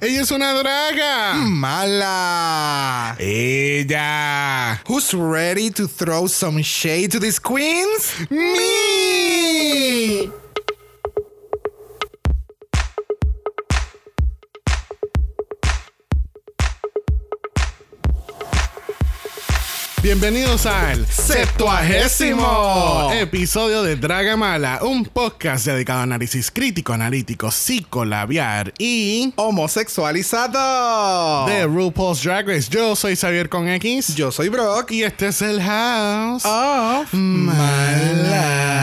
Ella es una draga. Mala. Ella. Who's ready to throw some shade to these queens? Me. Bienvenidos al Septuagésimo episodio de Dragamala, un podcast dedicado a análisis crítico, analítico, psicolabiar y homosexualizado de RuPaul's Drag Race. Yo soy Xavier con X. Yo soy Brock. Y este es el House of Mala.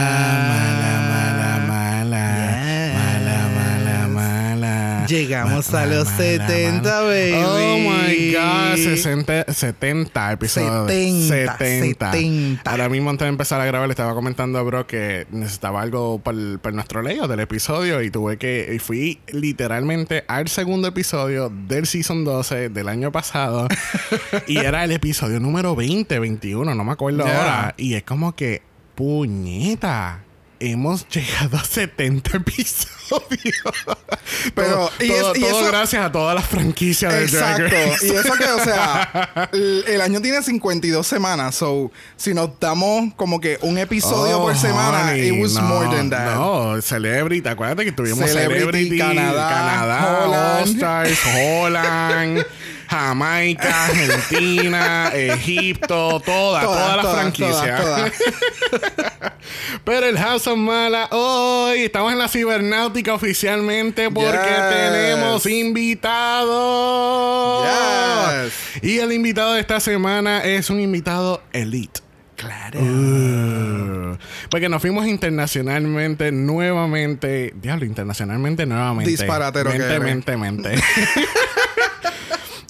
Llegamos a los 70, baby. Oh my God, 60, 70 episodios. 70, 70. Ahora mismo antes de empezar a grabar le estaba comentando a Bro que necesitaba algo para, nuestro leo del episodio y tuve que y fui literalmente al segundo episodio del season 12 del año pasado y era el episodio número 20, 21, no me acuerdo ahora y es como que puñeta hemos llegado a 70 episodios. Pero todo, gracias a todas las franquicias de Drag Race. Y eso que, o sea, el, año tiene 52 semanas. So, si nos damos como que un episodio por oh, semana, it was more than that. No, Celebrity, acuérdate que tuvimos Celebrity, Canadá, Canadá Holland. Stars, Holland. Jamaica, Argentina, Egipto, toda, toda, la franquicia. Pero el House of Mala, hoy estamos en la cibernáutica oficialmente porque tenemos invitado. Y el invitado de esta semana es un invitado elite. Claro. Uh. porque nos fuimos internacionalmente nuevamente. Diablo, internacionalmente nuevamente. Disparatero mente, mente, mente.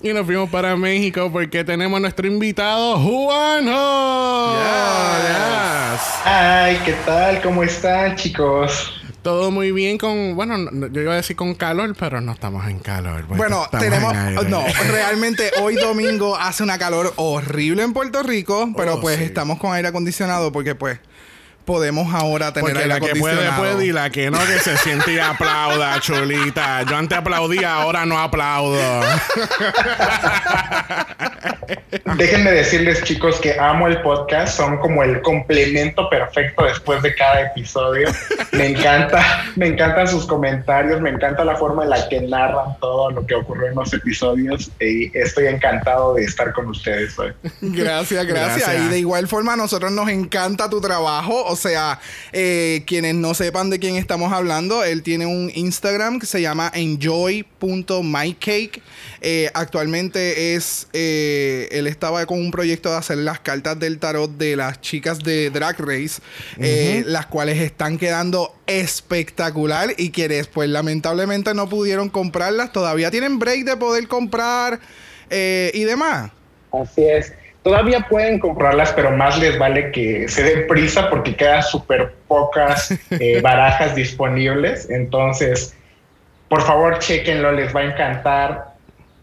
Y nos fuimos para México porque tenemos a nuestro invitado Juanjo. Yes. Ay, ¿qué tal? ¿Cómo están, chicos? Todo muy bien con, bueno, yo iba a decir con calor, pero no estamos en calor. Bueno, tenemos, no, realmente hoy domingo hace una calor horrible en Puerto Rico, pero oh, pues estamos con aire acondicionado porque pues podemos ahora tener Porque la que puede, puede y la que no, que se siente y aplauda, chulita. Yo antes aplaudía, ahora no aplaudo. Déjenme decirles, chicos, que amo el podcast. Son como el complemento perfecto después de cada episodio. Me encanta, me encantan sus comentarios, me encanta la forma en la que narran todo lo que ocurrió en los episodios. Y estoy encantado de estar con ustedes hoy. Gracias, gracias. Y de igual forma, a nosotros nos encanta tu trabajo. O sea, eh, quienes no sepan de quién estamos hablando, él tiene un Instagram que se llama enjoy.mycake. Eh, actualmente es, eh, él estaba con un proyecto de hacer las cartas del tarot de las chicas de Drag Race, las cuales están quedando espectacular y quienes pues lamentablemente no pudieron comprarlas, todavía tienen break de poder comprar y demás. Así es. Todavía pueden comprarlas, pero más les vale que se den prisa porque quedan súper pocas eh, barajas disponibles. Entonces, por favor, chequenlo, les va a encantar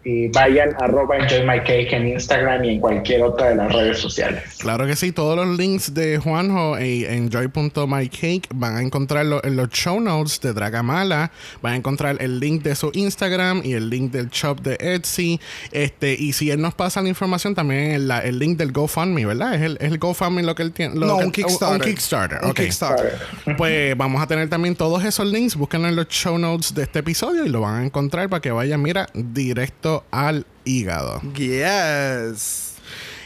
y vayan a arroba enjoy my cake en Instagram y en cualquier otra de las redes sociales. Claro que sí, todos los links de Juanjo en enjoy.mycake van a encontrarlo en los show notes de Dragamala. Van a encontrar el link de su Instagram y el link del shop de Etsy. Este, y si él nos pasa la información, también el, el link del GoFundMe, ¿verdad? Es el, es el GoFundMe lo que él tiene. no, un Kickstarter. Un Kickstarter. Un Kickstarter. Pues vamos a tener también todos esos links. Búsquenlo en los show notes de este episodio y lo van a encontrar para que vayan, mira, directo al hígado. Yes.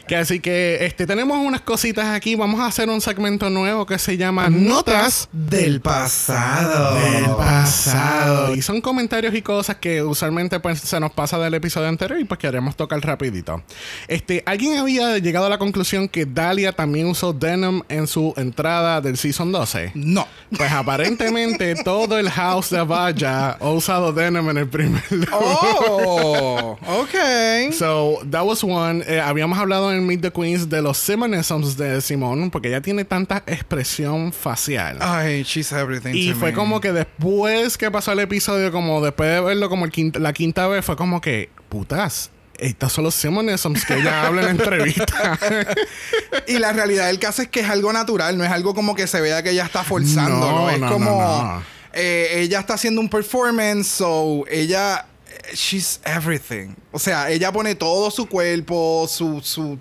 Que así que este, tenemos unas cositas aquí. Vamos a hacer un segmento nuevo que se llama Notas del pasado. Del pasado. Y son comentarios y cosas que usualmente pues, se nos pasa del episodio anterior y pues queremos tocar rapidito. Este, ¿Alguien había llegado a la conclusión que Dalia también usó denim en su entrada del Season 12? No. Pues aparentemente todo el house de Vaya ha usado denim en el primer Oh, ok. So, that was one. Eh, habíamos hablado en Meet the Queens de los simonisms de Simone, porque ella tiene tanta expresión facial. Ay, she's everything. Y fue como que después que pasó el episodio, como después de verlo como la quinta vez, fue como que, putas, estos son los simonisms que ella habla en la entrevista. y la realidad del caso es que es algo natural, no es algo como que se vea que ella está forzando, ¿no? Es como. Eh, ella está haciendo un performance, so ella she's everything. O sea, ella pone todo su cuerpo, su, su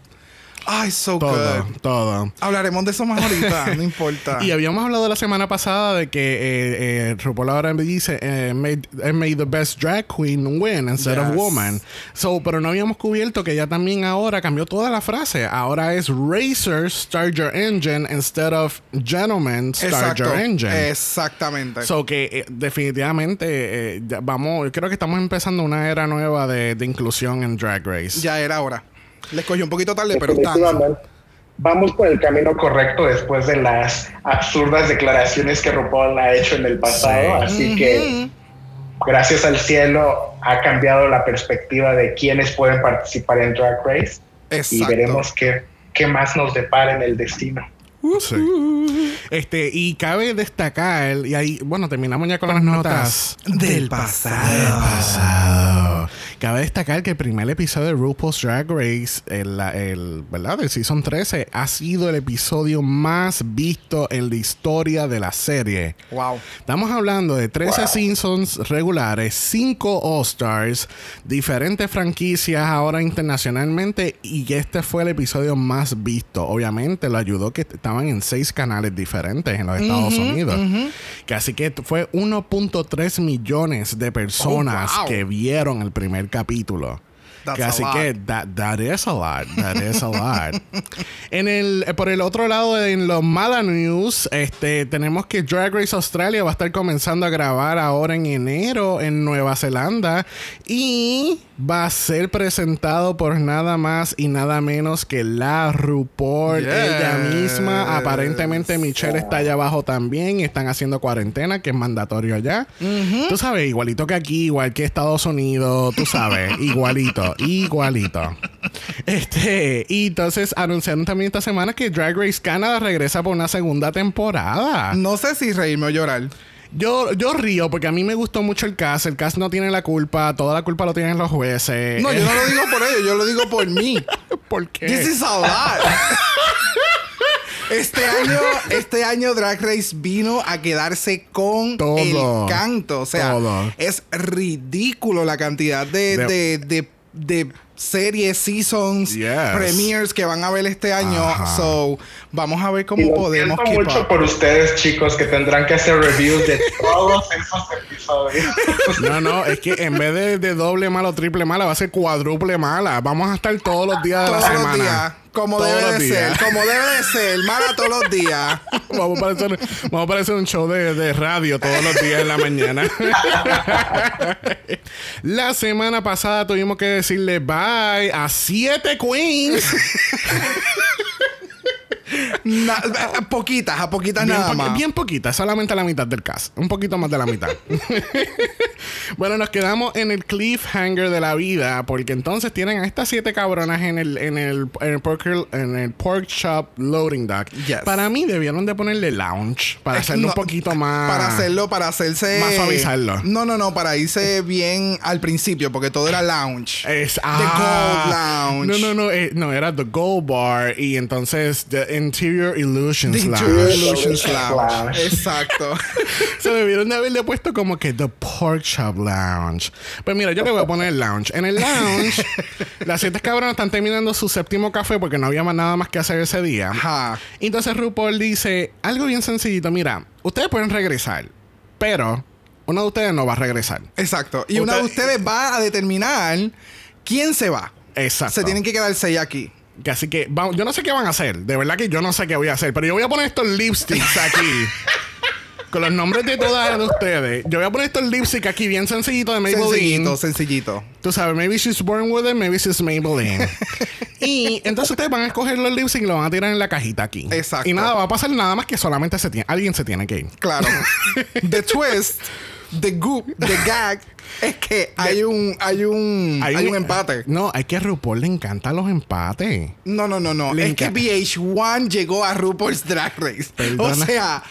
Ay, so todo, good. todo. Hablaremos de eso más ahorita, no importa. Y habíamos hablado la semana pasada de que eh, eh, RuPaul ahora dice eh, made, eh, made the best drag queen win instead of woman. So, pero no habíamos cubierto que ella también ahora cambió toda la frase. Ahora es Racers start your engine instead of Gentlemen start your engine. Exactamente. So que eh, definitivamente vamos, creo que estamos empezando una era nueva de, de inclusión en Drag Race. ya era hora. Les cogió un poquito tarde, pero. Vamos por el camino correcto después de las absurdas declaraciones que RuPaul ha hecho en el pasado. Así que, gracias al cielo, ha cambiado la perspectiva de quiénes pueden participar en Drag Race. Y Exacto. veremos qué, qué más nos depara en el destino. Sí. Este, y cabe destacar, y ahí, bueno, terminamos ya con las notas. Del pasado. pasado. Cabe destacar que el primer episodio de RuPaul's Drag Race, el, el- ¿verdad? Del Season 13, ha sido el episodio más visto en la historia de la serie. Wow. Estamos hablando de 13 Wow. seasons regulares, 5 All-Stars, diferentes franquicias ahora internacionalmente y este fue el episodio más visto. Obviamente lo ayudó que estaban en 6 canales diferentes en los Estados Unidos. Que así que fue 1.3 millones de personas Oh, wow. que vieron el primer capítulo. Que así que that, that is a lot. That is a lot. en el, eh, por el otro lado, en los mala news, este, tenemos que Drag Race Australia va a estar comenzando a grabar ahora en enero en Nueva Zelanda y va a ser presentado por nada más y nada menos que la RuPaul Yes. ella misma. Aparentemente Michelle está allá abajo también y están haciendo cuarentena, que es mandatorio allá. Tú sabes, igualito que aquí, igual que Estados Unidos, tú sabes, igualito, igualito. Este, y entonces anunciaron también esta semana que Drag Race Canada regresa por una segunda temporada. No sé si reírme o llorar. Yo, yo río porque a mí me gustó mucho el cast. El cast no tiene la culpa, toda la culpa lo tienen los jueces. No, yo no lo digo por ellos, yo lo digo por mí. ¿Por qué? This is a lot. Este año, este año Drag Race vino a quedarse con Todo. el canto. O sea, Todo. es ridículo la cantidad de, De- de, de, de series, seasons, Yes. premiers que van a ver este año. Ajá. So, vamos a ver Y cómo lo podemos siento mucho up. por ustedes, chicos, que tendrán que hacer reviews de todos esos episodios. No, no, es que en vez de, de doble mala o triple mala, va a ser cuádruple mala. Vamos a estar todos los días de Todos la los semana. días, como Todos debe los de días. ser, como debe de ser, mala todos los días. Vamos a parecer, vamos a parecer un show de, de radio todos los días en la mañana. la semana pasada tuvimos que decirle bye a siete queens. Na- a poquitas, a poquitas Bien, nada más. bien poquita, solamente la mitad del cast. Un poquito más de la mitad. bueno, nos quedamos en el cliffhanger de la vida, porque entonces tienen a estas siete cabronas en el, en el, en el, pork, en el pork shop loading dock. Yes. Para mí debieron de ponerle lounge para hacerlo No, un poquito más. Para hacerlo, para hacerse. Más suavizarlo. No, no, no, para irse bien al principio, porque todo era lounge. Es, The ah, Gold Lounge. No, no, no, eh, no, era The Gold Bar y entonces The Interior Illusions The Lounge. Interior Illusions Lounge. Exacto. Se debieron de haberle puesto como que The Pork Shop Lounge. Pues mira, yo le voy a poner Lounge. En el Lounge, las siete cabronas están terminando su séptimo café porque no había más nada más que hacer ese día. Ajá. Entonces RuPaul dice algo bien sencillito. Mira, ustedes pueden regresar, pero uno de ustedes no va a regresar. Exacto. Y una de Usted- ustedes va a determinar quién se va. Exacto. Se tienen que quedar seis aquí. Que Así que vamos, yo no sé qué van a hacer. De verdad que yo no sé qué voy a hacer. Pero yo voy a poner estos lipsticks aquí. con los nombres de todas de ustedes. Yo voy a poner estos lipsticks aquí bien sencillito de Maybelline. Sencillito, sencillito. Tú sabes, maybe she's born with it, maybe she's Maybelline. y entonces ustedes van a escoger los lipsticks y los van a tirar en la cajita aquí. Exacto. Y nada, va a pasar nada más que solamente se tiene, alguien se tiene que ir. Claro. the twist, the goop, the gag, es que hay un, hay un, hay, un empate. No, hay que a RuPaul le encantan los empates. No, no, no, no. Le es que encanta. VH1 llegó a RuPaul's Drag Race. Perdona. O sea,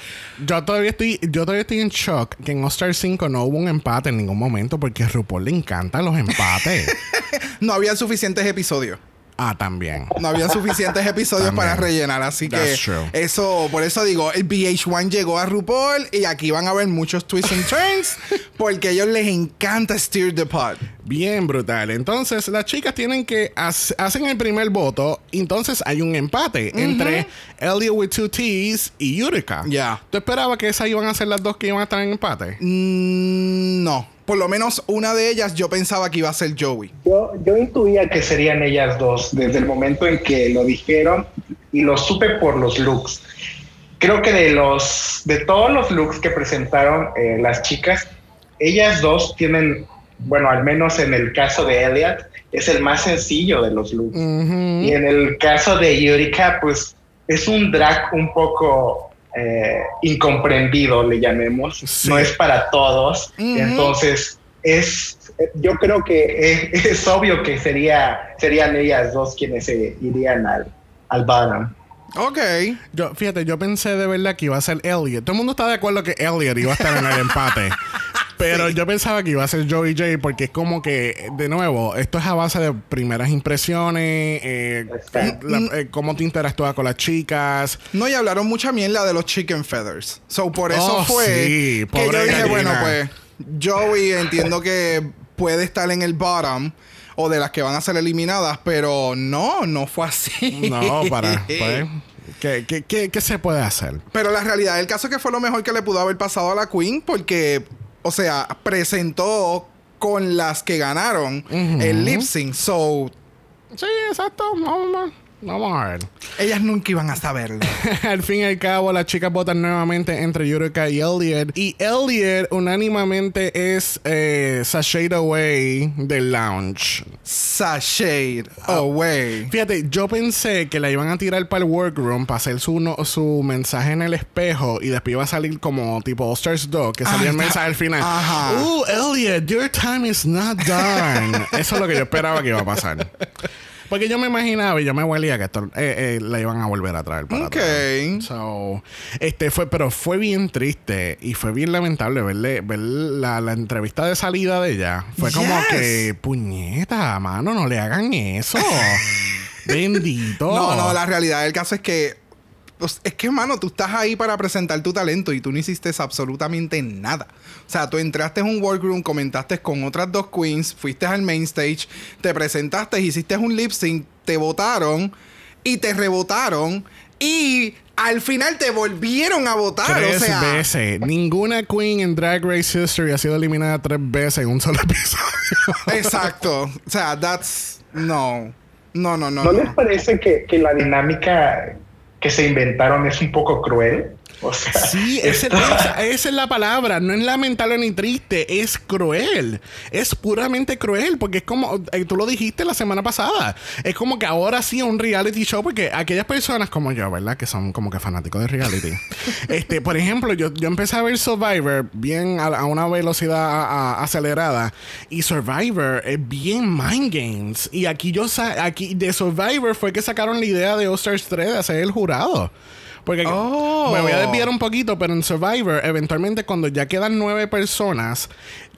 Yo todavía estoy, yo todavía estoy en shock que en All Star 5 no hubo un empate en ningún momento porque a RuPaul le encantan los empates. no había suficientes episodios. Ah, también. No había suficientes episodios para rellenar, así que eso, por eso digo, el VH1 llegó a RuPaul y aquí van a ver muchos twists and turns porque a ellos les encanta steer the pot. Bien brutal. Entonces, las chicas tienen que hacen el primer voto, entonces hay un empate entre Elliot with two T's y Utica. Ya. ¿Tú esperabas que esas iban a ser las dos que iban a estar en empate? Mm, no por lo menos una de ellas yo pensaba que iba a ser Joey. Yo, yo intuía que serían ellas dos desde el momento en que lo dijeron y lo supe por los looks. Creo que de los de todos los looks que presentaron eh, las chicas, ellas dos tienen, bueno, al menos en el caso de Elliot, es el más sencillo de los looks. Y en el caso de Yurika, pues es un drag un poco eh, incomprendido, le llamemos. No es para todos. Entonces, es, yo creo que es, obvio que sería, serían ellas dos quienes se irían al, al bottom. Ok. Yo, fíjate, yo pensé de verdad que iba a ser Elliot. Todo el mundo está de acuerdo que Elliot iba a estar en el empate. Pero yo pensaba que iba a ser Joey J porque es como que, de nuevo, esto es a base de primeras impresiones, eh, eh, cómo te interactúas con las chicas. No, y hablaron mucha mierda de los chicken feathers. So, por eso oh, fue sí, que yo dije, bueno, pues, Joey entiendo que puede estar en el bottom o de las que van a ser eliminadas, pero no, no fue así. No, para. Pues, ¿qué, qué, qué, se puede hacer? Pero la realidad del caso es que fue lo mejor que le pudo haber pasado a la Queen, porque o sea, presentó con las que ganaron el lip sync. So. Sí, exacto. Vamos, Vamos a ver. Ellas nunca iban a saberlo. al fin y al cabo, las chicas votan nuevamente entre Yurika y Elliot. Y Elliot unánimamente es eh, Away del lounge. Sashade Away. Fíjate, yo pensé que la iban a tirar para el workroom para hacer su, su mensaje en el espejo y después iba a salir como tipo All Stars Dog, que salía el mensaje al final. Ajá. Uh, Elliot, your time is not done. Eso es lo que yo esperaba que iba a pasar. Porque yo me imaginaba y yo me huelía que esto eh, eh, la iban a volver a traer para Ok. So, este fue, pero fue bien triste y fue bien lamentable verle, ver la, la entrevista de salida de ella. Fue como que, puñeta, mano, no le hagan eso. Bendito. No, no, la realidad del caso es que es que, mano, tú estás ahí para presentar tu talento y tú no hiciste absolutamente nada. O sea, tú entraste en un workroom, comentaste con otras dos queens, fuiste al main stage, te presentaste, hiciste un lip sync, te votaron y te rebotaron y al final te volvieron a votar. Tres o sea, veces. Ninguna queen en Drag Race History ha sido eliminada tres veces en un solo episodio. Exacto. O sea, that's. No. No, no, no. ¿No, les parece que, que la dinámica que se inventaron es un poco cruel. O sea, sí, esa, es la palabra. No es lamentable ni triste, es cruel. Es puramente cruel, porque es como, eh, tú lo dijiste la semana pasada, es como que ahora sí un reality show, porque aquellas personas como yo, ¿verdad? Que son como que fanáticos de reality. este, por ejemplo, yo, yo empecé a ver Survivor bien a, una velocidad acelerada, y Survivor es bien mind games. Y aquí yo, aquí de Survivor fue que sacaron la idea de Osters 3 de hacer el jurado. Porque me voy a desviar un poquito, pero en Survivor, eventualmente cuando ya quedan nueve personas,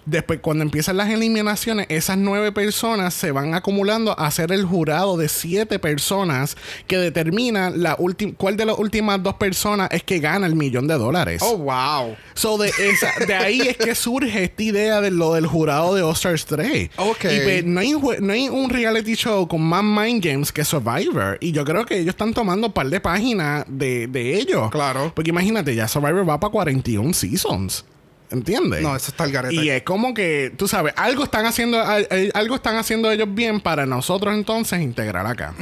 después cuando empiezan las eliminaciones, esas nueve personas se van acumulando a ser el jurado de siete personas que determina la cuál de las últimas dos personas es que gana el millón de dólares. Oh, wow. So de, esa, de ahí es que surge esta idea de lo del jurado de All-Stars 3. Ok. Y pues, no, hay, no hay un reality show con más mind games que Survivor. Y yo creo que ellos están tomando un par de páginas de, de ellos. Claro. Porque imagínate, ya Survivor va para 41 seasons. ¿Entiendes? No, eso está el garete. Y es como que, tú sabes, algo están haciendo, algo están haciendo ellos bien para nosotros entonces integrar acá.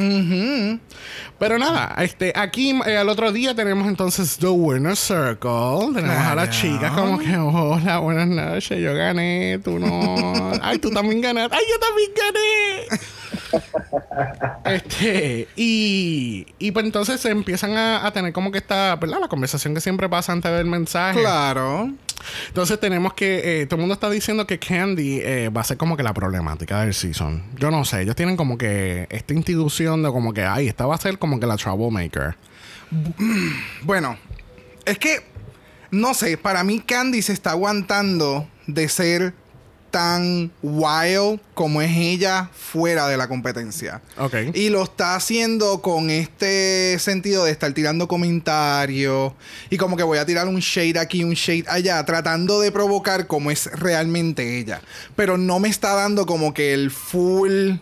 Pero nada, este, aquí eh, al otro día tenemos entonces The Winner Circle. Tenemos a las chicas como que, hola, buenas noches, yo gané, tú no. Ay, tú también ganaste. Ay, yo también gané. este, y, y pues entonces se empiezan a, a tener como que esta, ¿verdad? La conversación que siempre pasa antes del mensaje. Claro. Entonces tenemos que, eh, todo el mundo está diciendo que Candy eh, va a ser como que la problemática del season. Yo no sé, ellos tienen como que esta institución de como que, ay, esta va a ser como que la troublemaker. Bueno, es que, no sé, para mí Candy se está aguantando de ser tan wild como es ella fuera de la competencia. Ok. Y lo está haciendo con este sentido de estar tirando comentarios y como que voy a tirar un shade aquí, un shade allá, tratando de provocar como es realmente ella. Pero no me está dando como que el full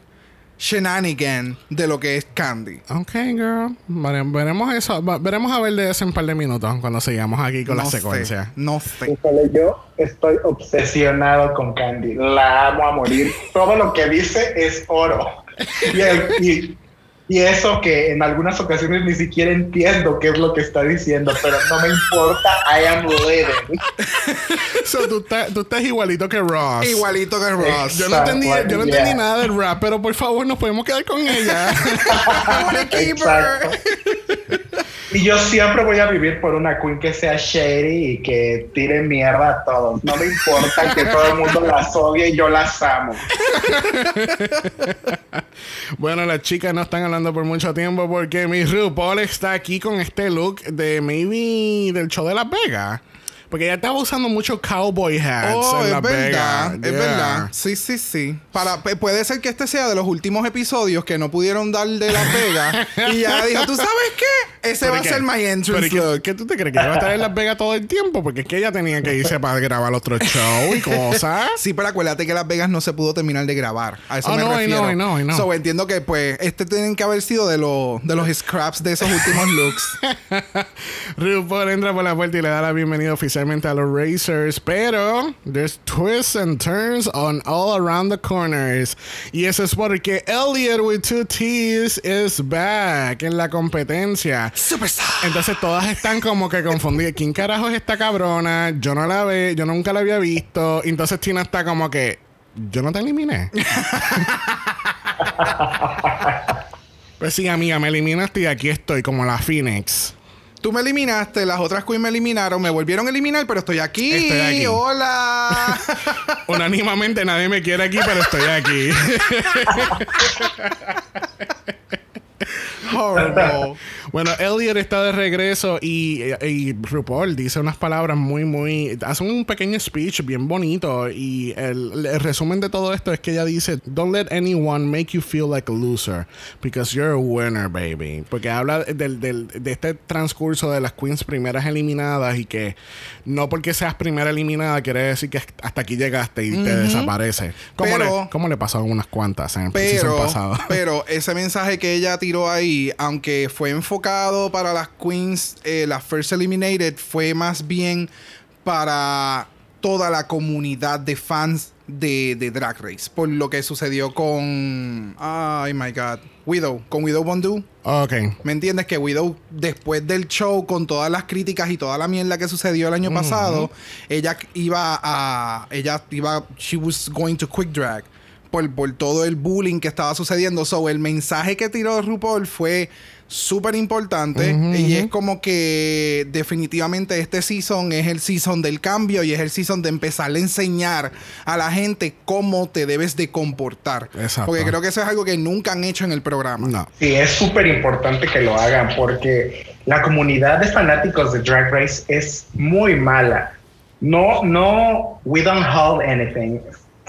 shenanigan de lo que es Candy. Ok, girl. Vale, veremos eso. va- veremos a ver de eso en un par de minutos cuando sigamos aquí con la No sé, secuencia. no sé. Yo estoy obsesionado con Candy. La amo a morir. Todo lo que dice es oro. Y, el- y- y eso que en algunas ocasiones ni siquiera entiendo qué es lo que está diciendo, pero no me importa. I am living. So, tú, estás, tú estás igualito que Ross. Igualito que Ross. Yo no entendí, yo no entendí Yeah. nada del rap, pero por favor nos podemos quedar con ella. Y yo siempre voy a vivir por una queen que sea shady y que tire mierda a todos. No me importa que todo el mundo las odie y yo las amo. bueno, las chicas no están hablando por mucho tiempo porque mi RuPaul está aquí con este look de maybe del show de Las Vegas. Porque ella estaba usando muchos cowboy hats Oh, en es Las verdad, Vegas. es Yeah. verdad. Sí, sí, sí. Para, pu- puede ser que este sea de los últimos episodios que no pudieron dar de Las Vegas. y ya dijo, ¿tú sabes qué? Ese ¿Pero va a ser my ¿Pero entrance qué, look. qué tú te crees? ¿Que va a estar en Las Vegas todo el tiempo? Porque es que ella tenía que irse para grabar otro show y cosas. Sí, pero acuérdate que Las Vegas no se pudo terminar de grabar. A eso Oh, me no, I refiero. know, I know, I know. So entiendo que pues este tienen que haber sido de, los de los scraps de esos últimos looks. RuPaul entra por la puerta y le da la bienvenida a los Racers, pero there's twists and turns on all around the corners. Y eso es porque Elliot with two T's is back en la competencia. Superstar. Entonces todas están como que confundidas. ¿Quién carajo es esta cabrona? Yo no la ve, yo nunca la había visto. Entonces Tina está como que, yo no te eliminé. pues sí, amiga, me eliminaste y aquí estoy como la Phoenix. Tú me eliminaste, las otras queens me eliminaron, me volvieron a eliminar, pero estoy aquí. Estoy aquí. Hola. Unánimamente nadie me quiere aquí, pero estoy aquí. Horrible. bueno, Elliot está de regreso y, y RuPaul dice unas palabras muy, muy... Hace un pequeño speech bien bonito y el, el resumen de todo esto es que ella dice, Don't let anyone make you feel like a loser because you're a winner, baby. Porque habla del, del- de este transcurso de las queens primeras eliminadas y que no porque seas primera eliminada quiere decir que hasta aquí llegaste y te desaparece. Como, Pero- le, como le pasó a unas cuantas en el Pero, pasado. pero ese mensaje que ella tiró ahí, aunque fue enfocado para las queens, eh, las first eliminated, fue más bien para toda la comunidad de fans de, de Drag Race. Por lo que sucedió con... Ay, my God. Widow. Con Widow Bondu. ok. ¿Me entiendes? Que Widow, después del show, con todas las críticas y toda la mierda que sucedió el año pasado, ella iba a. Ella iba. She was going to quick drag. Por, por todo el bullying que estaba sucediendo. So, el mensaje que tiró RuPaul fue súper importante. Y es como que definitivamente este season es el season del cambio y es el season de empezar a enseñar a la gente cómo te debes de comportar. Exacto. Porque creo que eso es algo que nunca han hecho en el programa. No. Sí, es súper importante que lo hagan porque la comunidad de fanáticos de Drag Race es muy mala. No, no, we don't hold anything.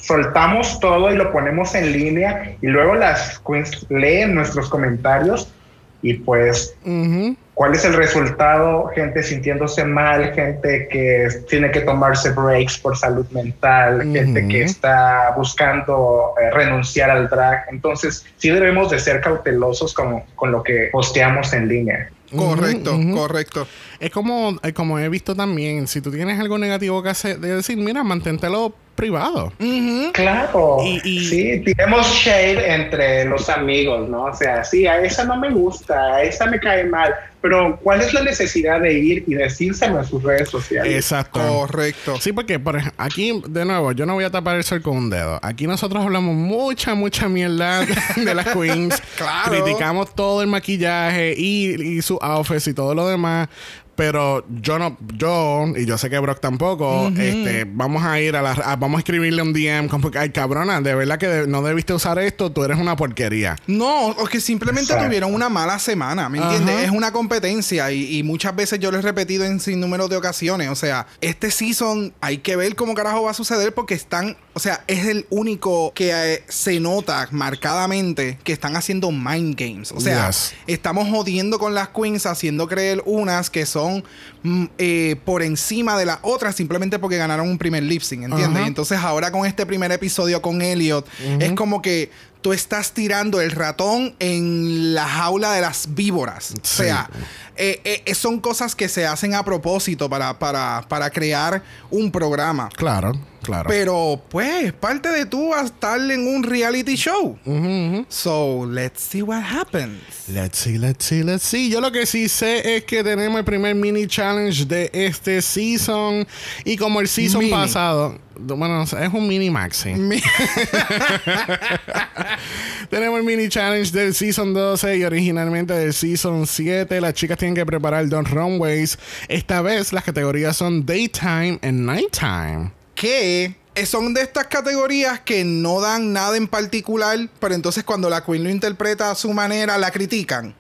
Soltamos todo y lo ponemos en línea y luego las queens leen nuestros comentarios y pues. ¿Cuál es el resultado? Gente sintiéndose mal, gente que tiene que tomarse breaks por salud mental, gente que está buscando eh, renunciar al drag. Entonces, sí debemos de ser cautelosos con, con lo que posteamos en línea. Correcto, correcto. Es como, eh, como he visto también, si tú tienes algo negativo que hacer, de decir, mira, manténtelo privado. Claro. Y- y- Sí, tiremos shade entre los amigos, ¿no? O sea, sí, a esa no me gusta, a esa me cae mal. Pero, ¿cuál es la necesidad de ir y decírselo en sus redes sociales? Exacto. Correcto. Sí, porque por aquí, de nuevo, yo no voy a tapar el sol con un dedo. Aquí nosotros hablamos mucha, mucha mierda de las queens. Claro. Criticamos todo el maquillaje y, y sus outfits y todo lo demás. Pero yo no, yo, y yo sé que Brock tampoco, este, vamos a ir a la, a- vamos a escribirle un DM como que, ay cabrona, de verdad que de- no debiste usar esto, tú eres una porquería. No, o que simplemente Exacto. tuvieron una mala semana, ¿me entiendes? Es una competencia y, y muchas veces yo lo he repetido en sin número de ocasiones. O sea, este season hay que ver cómo carajo va a suceder porque están o sea, es el único que eh, se nota marcadamente que están haciendo mind games. O sea, Yes. estamos jodiendo con las queens, haciendo creer unas que son mm, eh, por encima de las otras simplemente porque ganaron un primer lip sync, ¿entiendes? Entonces ahora con este primer episodio con Elliot, es como que tú estás tirando el ratón en la jaula de las víboras. O sea, eh, eh, son cosas que se hacen a propósito para, para, para crear un programa. Claro, claro. Pero, pues, parte de tú a estar en un reality show. So, let's see what happens. Let's see, let's see, let's see. Yo lo que sí sé es que tenemos el primer mini challenge de este season. Y como el season Mini. pasado, bueno, es un mini maxi. Mi- Tenemos el mini challenge del season 12 y originalmente del season 7. Las chicas tienen que preparar dos runways. Esta vez las categorías son daytime and nighttime. Que son de estas categorías que no dan nada en particular, pero entonces cuando la queen lo interpreta a su manera, la critican.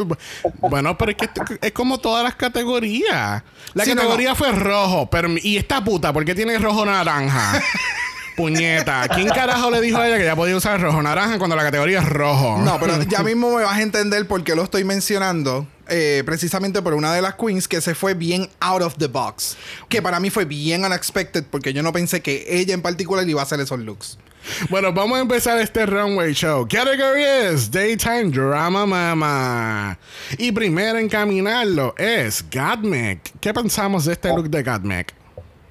bueno, pero es que es como todas las categorías. La Sí, no, categoría fue rojo, pero y esta puta, ¿por qué tiene rojo naranja? Puñeta, ¿quién carajo le dijo a ella que ya podía usar rojo naranja cuando la categoría es rojo? No, pero ya mismo me vas a entender por qué lo estoy mencionando. Eh, precisamente por una de las queens que se fue bien out of the box. Que para mí fue bien unexpected porque yo no pensé que ella en particular iba a hacer esos looks. Bueno, vamos a empezar este runway show. Category es Daytime Drama Mama. Y primero en caminarlo es Godmec. ¿Qué pensamos de este look de Godmec?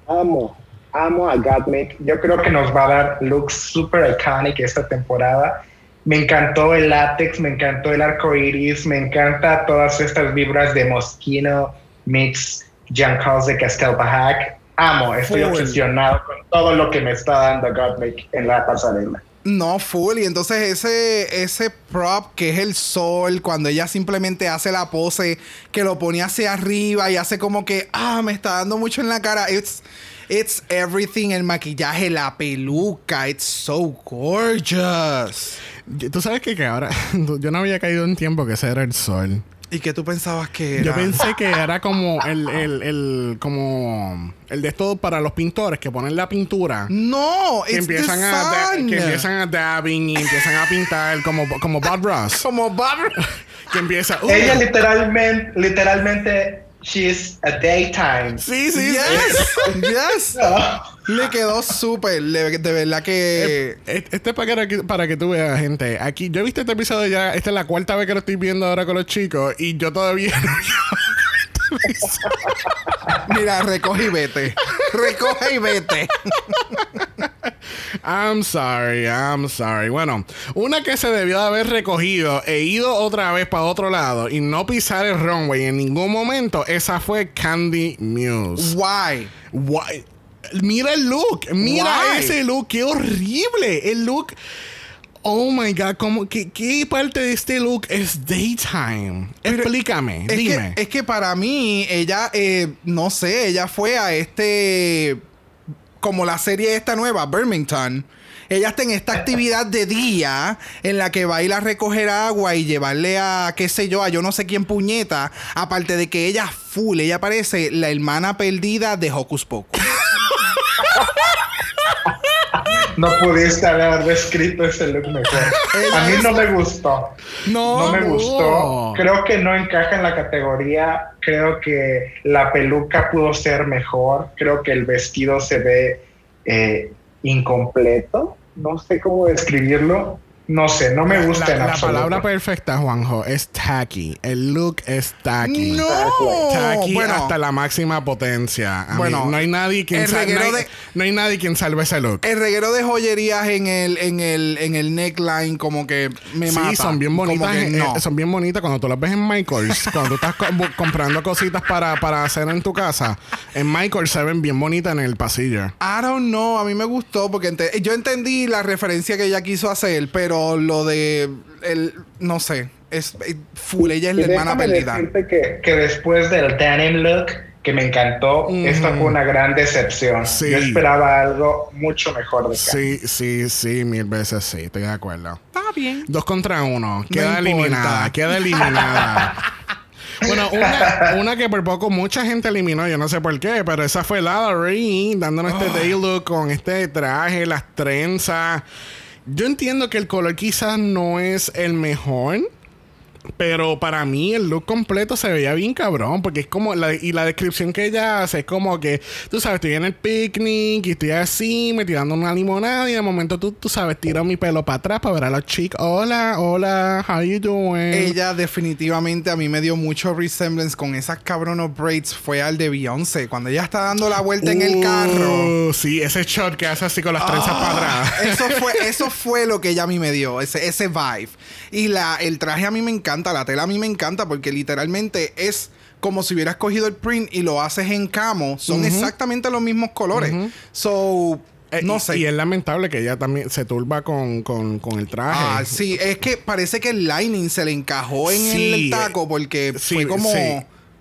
Amo, amo a Gottmik. Yo creo que nos va a dar looks super iconic esta temporada. Me encantó el látex, me encantó el arco iris, me encanta todas estas vibras de Moschino, Mix, Jean-Carl de Castelbajac. Amo, estoy Full. obsesionado con todo lo que me está dando Gottmik en la pasarela. No, full. Y entonces ese, ese prop que es el sol, cuando ella simplemente hace la pose, que lo pone hacia arriba y hace como que, ah, me está dando mucho en la cara. It's, it's everything. El maquillaje, la peluca. It's so gorgeous. Tú sabes que, que ahora yo no había caído en tiempo que ese era el sol. ¿Y qué tú pensabas que era? Yo pensé que era como el, el, el, como el de esto para los pintores que ponen la pintura. No, Que it's empiezan, the a sun. que empiezan a dabbing y empiezan a pintar como, como Bob Ross. Como Bob. que empieza. uh, Ella literalmente, literalmente, she's a daytime. sí, sí, sí. Yes, yes. Le quedó súper. De verdad que. Eh, Este es para que, para que tú veas, gente. Aquí, yo he visto este episodio ya. Esta es la cuarta vez que lo estoy viendo ahora con los chicos. Y yo todavía no Mira, recoge y vete. Recoge y vete. I'm sorry, I'm sorry. Bueno, una que se debió de haber recogido e ido otra vez para otro lado y no pisar el runway en ningún momento, esa fue Candy Muse. Why? Why? Mira el look, mira Why? ese look, qué horrible. El look. Oh my god, ¿cómo, qué, qué parte de este look es daytime? Explícame, Es dime. que, es que para mí, ella, eh, no sé, ella fue a este. Como la serie esta nueva, Birmingham. Ella está en esta actividad de día en la que va a ir a recoger agua y llevarle a, qué sé yo, a yo no sé quién puñeta. Aparte de que ella full, ella parece la hermana perdida de Hocus Pocus. No pudiste haber descrito ese look mejor. A mí no me gustó. No, No me gustó. Creo que no encaja en la categoría. Creo que la peluca pudo ser mejor. Creo que el vestido se ve eh, incompleto. No sé cómo describirlo. No sé, no me gusta la, en la absoluto. palabra perfecta, Juanjo, es tacky. El look es tacky. No, Tacky bueno, hasta la máxima potencia. A mí, Bueno, no hay nadie quien el sa- no, hay, de- no hay nadie quien salve ese look. el reguero de joyerías en el, en el, en el neckline como que me sí, mata. son bien bonitas. que eh, no. eh, son bien bonitas cuando tú las ves en Michaels. cuando tú estás co- comprando cositas para, para hacer en tu casa. En Michaels se ven bien bonitas en el pasillo. I don't know, a mí me gustó porque ente- yo entendí la referencia que ella quiso hacer, pero lo de el no sé, es eh, full, ella es la Y hermana déjame perdida. que, que después del denim look, que me encantó, esta fue una gran decepción. Sí. Yo esperaba algo mucho mejor de. Sí, sí, sí, mil veces sí, estoy de acuerdo. Está bien. Dos contra uno. Queda importa. eliminada. Queda eliminada. Bueno, una, una, que por poco mucha gente eliminó, yo no sé por qué, pero esa fue Lalaurie dándonos este day look con este traje, las trenzas. Yo entiendo que el color quizás no es el mejor. Pero para mí el look completo se veía bien cabrón, porque es como, la, y la descripción que ella hace es como que, tú sabes, estoy en el picnic y estoy así, me tirando una limonada y de momento tú, tú sabes, tiro mi pelo para atrás para ver a los chicos. Hola, hola, how you doing? Ella definitivamente a mí me dio mucho resemblance con esas cabronos braids, fue al de Beyoncé, cuando ella está dando la vuelta en el carro. Uh, sí, ese shot que hace así con las trenzas para Ah, atrás. Eso fue, eso fue lo que ella a mí me dio, ese, ese vibe. Y la, el traje a mí me encanta, la tela a mí me encanta porque literalmente es como si hubieras cogido el print y lo haces en camo. Son exactamente los mismos colores. So, Eh, no y- sé. Y es lamentable que ella también se turba con, con, con el traje. Ah, sí, es que parece que el lining se le encajó en Sí, el taco porque sí, fue como. sí.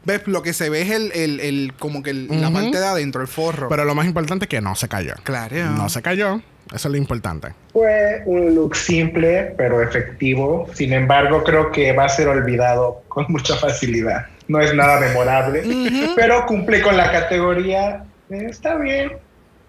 ¿Ves? Lo que se ve es el, el, el- como que el- la parte de adentro, el forro. Pero lo más importante es que no se cayó. Claro. No se cayó. Eso es lo importante. Fue un look simple, pero efectivo. Sin embargo, creo que va a ser olvidado con mucha facilidad. No es nada memorable, pero cumple con la categoría. eh, está bien.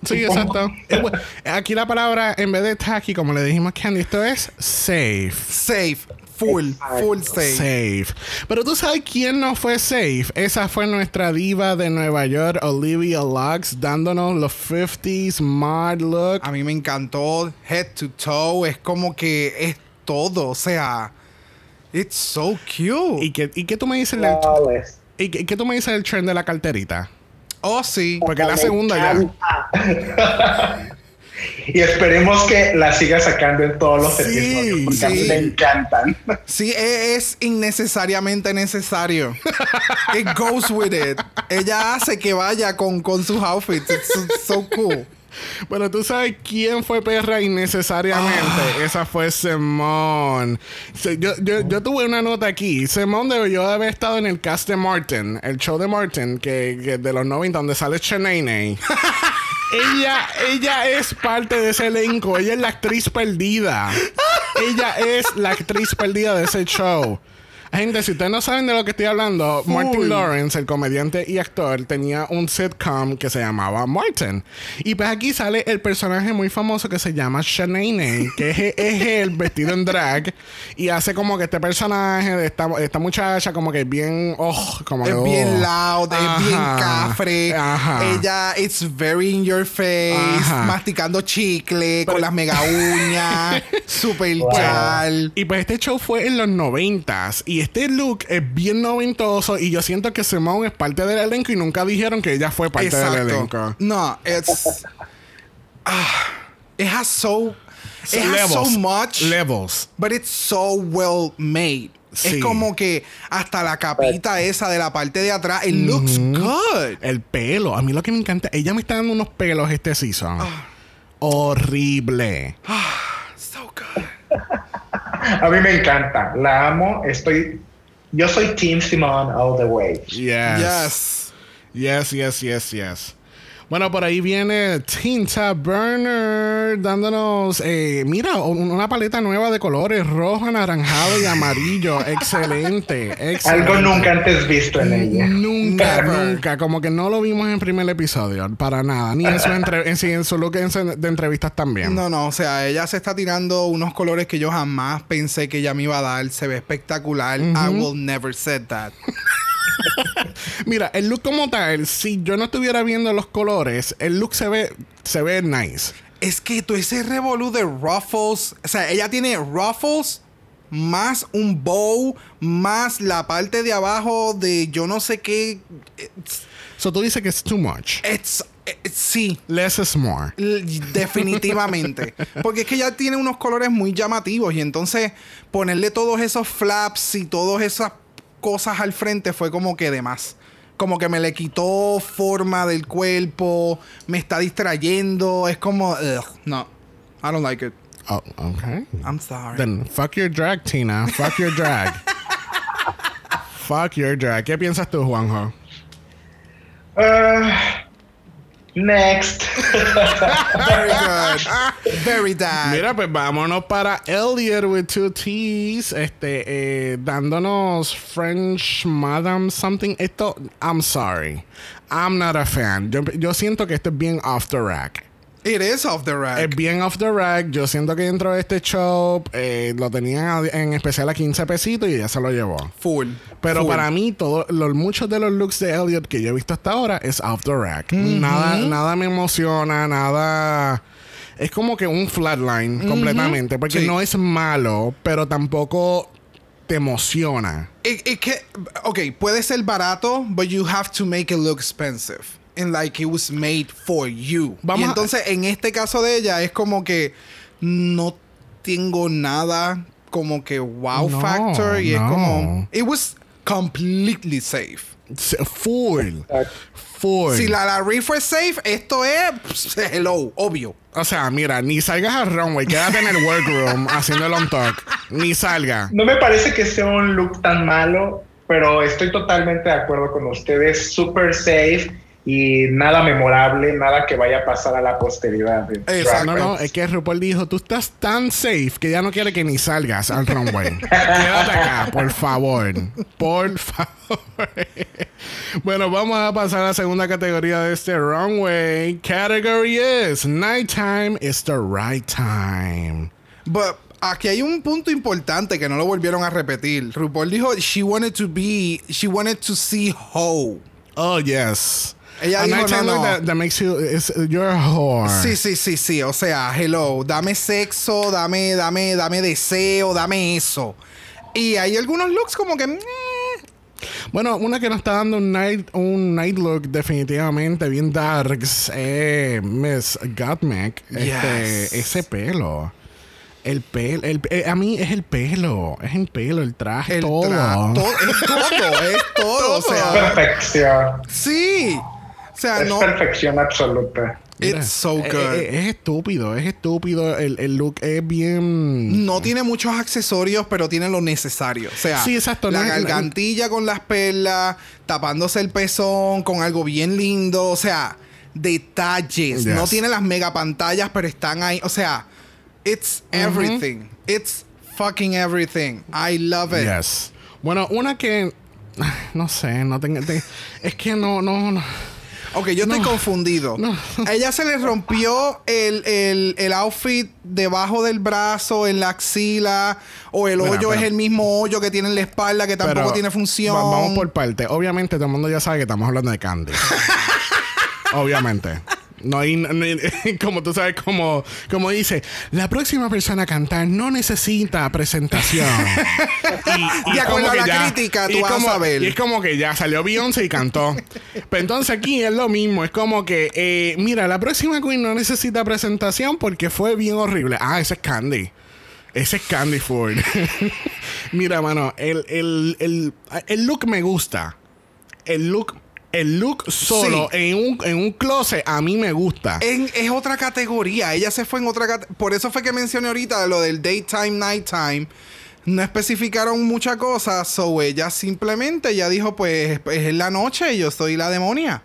Sí, Supongo. exacto. Aquí la palabra, en vez de tacky, como le dijimos a Candy, esto es safe. Safe. Full. Exacto. Full safe. Safe. Pero tú sabes quién no fue safe. Esa fue nuestra diva de Nueva York, Olivia Lux, dándonos los 50s mod look. A mí me encantó head to toe. Es como que es todo. O sea, it's so cute. ¿Y qué, ¿Y qué tú me dices y qué, qué tú me dices del trend de la carterita? oh, sí. Porque la segunda ya. y esperemos que la siga sacando en todos los Sí, episodios, porque a mí sí. me encantan. Sí, e- es innecesariamente necesario. It goes with it. Ella hace que vaya con, con sus outfits. It's so, so cool. Bueno, tú sabes quién fue perra innecesariamente. Ah. Esa fue Simone. Se- Yo, yo, yo tuve una nota aquí. Simone debió de haber estado en el cast de Martin, el show de Martin, que, que de los 90, donde sale Shanae. Ella, ella es parte de ese elenco. Ella es la actriz perdida. ella es la actriz perdida de ese show. Gente, si ustedes no saben de lo que estoy hablando, Martin Lawrence, el comediante y actor, tenía un sitcom que se llamaba Martin. Y pues aquí sale el personaje muy famoso que se llama Shanae, que es, es él vestido en drag y hace como que este personaje de esta, esta muchacha como que es bien, oh, como que, Es oh. bien loud, es bien cafre. Ajá. Ella, it's very in your face, Ajá. masticando chicle, con las mega uñas, super Wow. chal. Y pues este show fue en los noventas y este look es bien noventoso y yo siento que Simone es parte del elenco y nunca dijeron que ella fue parte del elenco. No, it's. ah, it has so. So it has so much. Levels. But it's so well made. Sí. Es como que hasta la capita esa de la parte de atrás, it looks good. El pelo, a mí lo que me encanta, ella me está dando unos pelos este season. Horrible. So good. A mí me encanta, la amo, estoy... Yo soy Team Simone all the way. Yes. Yes. Yes, yes, yes, yes. Bueno, por ahí viene Tinta Burner dándonos, eh, mira, un- una paleta nueva de colores, rojo, anaranjado y amarillo. excelente, excelente. Algo nunca antes visto en ella. Nunca, Never. nunca. Como que no lo vimos en el primer episodio, para nada. Ni en su, entre- en, en su look de entrevistas también. No, no, o sea, ella se está tirando unos colores que yo jamás pensé que ella me iba a dar. Se ve espectacular. I will never said that. Mira, el look como tal, si yo no estuviera viendo los colores, el look se ve, se ve nice. Es que tú ese revolú de ruffles, o sea, ella tiene ruffles más un bow, más la parte de abajo de yo no sé qué. It's, So tú dices que es too much. it's- it's- sí, Less is more. L- Definitivamente. Porque es que ya tiene unos colores muy llamativos y entonces ponerle todos esos flaps y todas esas cosas al frente fue como que de más. Como que me le quitó forma del cuerpo, me está distrayendo, es como, ugh, no, I don't like it. Oh, okay. I'm sorry. Then fuck your drag, Tina. Fuck your drag. fuck your drag. ¿Qué piensas tú, Juanjo? Ah, Next. Very good. Very dad. Mira, pues vámonos para Elliot with two T's, este, eh, dándonos French Madame something. Esto, I'm sorry, I'm not a fan. Yo, yo siento que esto es bien off the rack. It is off the rack. Es bien off the rack. Yo siento que dentro de este shop eh, lo tenían en especial a 15 pesitos y ya se lo llevó. Full. Pero Full. para mí, todo, lo- muchos de los looks de Elliot que yo he visto hasta ahora es off the rack. nada, nada me emociona, nada. Es como que un flatline completamente. Porque Sí. no es malo, pero tampoco te emociona. It can, okay, puede ser barato, but you have to make it look expensive. And like it was made for you. Vamos y a- entonces, en este caso de ella, es como que no tengo nada como que wow No, factor. Y es como. It was completely safe. Full. Full. Si la Larry fue safe, esto es pss, hello, obvio. O sea, mira, ni salgas al runway, quédate en el workroom haciendo el on talk. Ni salga. No me parece que sea un look tan malo, pero estoy totalmente de acuerdo con ustedes. Super safe y nada memorable, nada que vaya a pasar a la posteridad. Exacto. No, no, es que RuPaul dijo, tú estás tan safe que ya no quiere que ni salgas al runway. Quédate acá, por favor. Por favor. bueno, vamos a pasar a la segunda categoría de este runway. Category is Nighttime is the right time. But aquí hay un punto importante que no lo volvieron a repetir. RuPaul dijo she wanted to be, she wanted to see Ho. Oh, yes. Ella a dijo, no, no. That, that makes you, you're a whore. Sí, sí, sí, sí. O sea, hello, dame sexo, dame, dame, dame deseo, dame eso. Y hay algunos looks como que. eh, Bueno, una que nos está dando un night, un night look definitivamente bien darks eh, Miss Gottmik. Yes. Este, ese pelo. El pelo, el, eh, a mí es el pelo, es el pelo, el traje, el todo. tra- to- es todo, es todo. O sea, Perfección. sí. O sea, Es no. perfección absoluta. It's so eh, good. eh, es estúpido, es estúpido. El, el look es bien. No tiene muchos accesorios, pero tiene lo necesario. O sea, Sí, exacto, la no gargantilla con las perlas, tapándose el pezón con algo bien lindo. O sea, detalles. Yes. No tiene las mega pantallas, pero están ahí. O sea, it's everything. It's fucking everything. I love it. Yes. Bueno, una que. No sé, no tengo. te- es que no, no, no. Ok, yo estoy confundido. A ella se le rompió el, el, el outfit debajo del brazo, en la axila, o el Mira, hoyo pero- es el mismo hoyo que tiene en la espalda que tampoco tiene función. va- vamos por parte. Obviamente, todo el mundo ya sabe que estamos hablando de Candy. Obviamente. No hay, no como tú sabes, como, como dice, la próxima persona a cantar no necesita presentación. Y, De acuerdo como a que la crítica, tú y vas a como- saber. Y es como que ya salió Beyoncé y cantó. Pero entonces aquí es lo mismo. Es como que, eh, mira, la próxima Queen no necesita presentación porque fue bien horrible. Ah, ese es Candy. Ese es Candy Ford. mira, mano, el, el, el, el look me gusta. El look, el look solo Sí. en, un, en un closet a mí me gusta. En- es otra categoría. Ella se fue en otra categoría. Por eso fue que mencioné ahorita lo del daytime, nighttime. No especificaron mucha cosa. So ella simplemente ya dijo: Pues pues, es la noche y yo soy la demonia.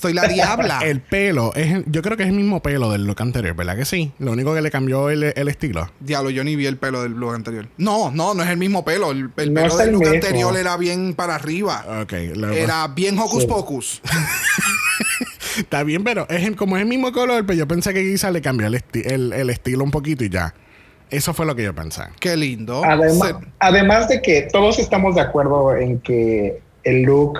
Soy la diabla. El pelo, es, el- yo creo que es el mismo pelo del look anterior, ¿verdad que sí? Lo único que le cambió el, el estilo. Diablo, yo ni vi el pelo del look anterior. No, no, no es el mismo pelo. El, el No pelo del el look mismo. anterior era bien para arriba. Ok, lo- Era bien hocus Sí. pocus. está bien, pero es el- como es el mismo color, pero yo pensé que quizá le cambió el, esti- el- el estilo un poquito y ya. Eso fue lo que yo pensé. Qué lindo. Además, Se- además de que todos estamos de acuerdo en que el look,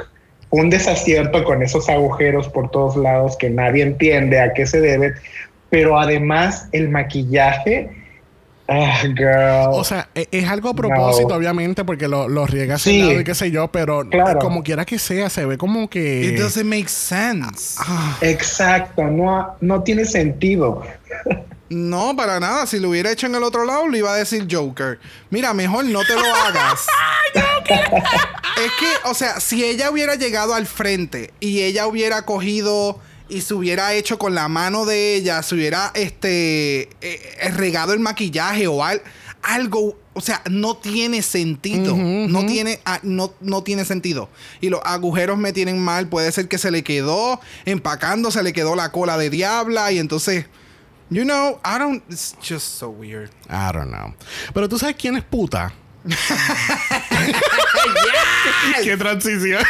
un desacierto con esos agujeros por todos lados que nadie entiende a qué se debe, pero además el maquillaje, ah, girl. O sea, e- es, algo a propósito, No. obviamente, porque lo, lo riega hacia Sí. lado y qué sé yo, pero Claro. como quiera que sea, se ve como que. It doesn't make sense. Ah, Exacto, no, no tiene sentido. No, para nada. Si lo hubiera hecho en el otro lado, le iba a decir Joker. Mira, mejor no te lo hagas. es que, o sea, si ella hubiera llegado al frente y ella hubiera cogido y se hubiera hecho con la mano de ella, se hubiera este eh, eh, regado el maquillaje o al- algo, o sea, no tiene sentido. No tiene, ah, no, no tiene sentido. Y los agujeros me tienen mal. Puede ser que se le quedó empacando, se le quedó la cola de diabla y entonces. You know, I don't. It's just so weird. I don't know. Pero tú sabes quién es puta. ¡Qué transición!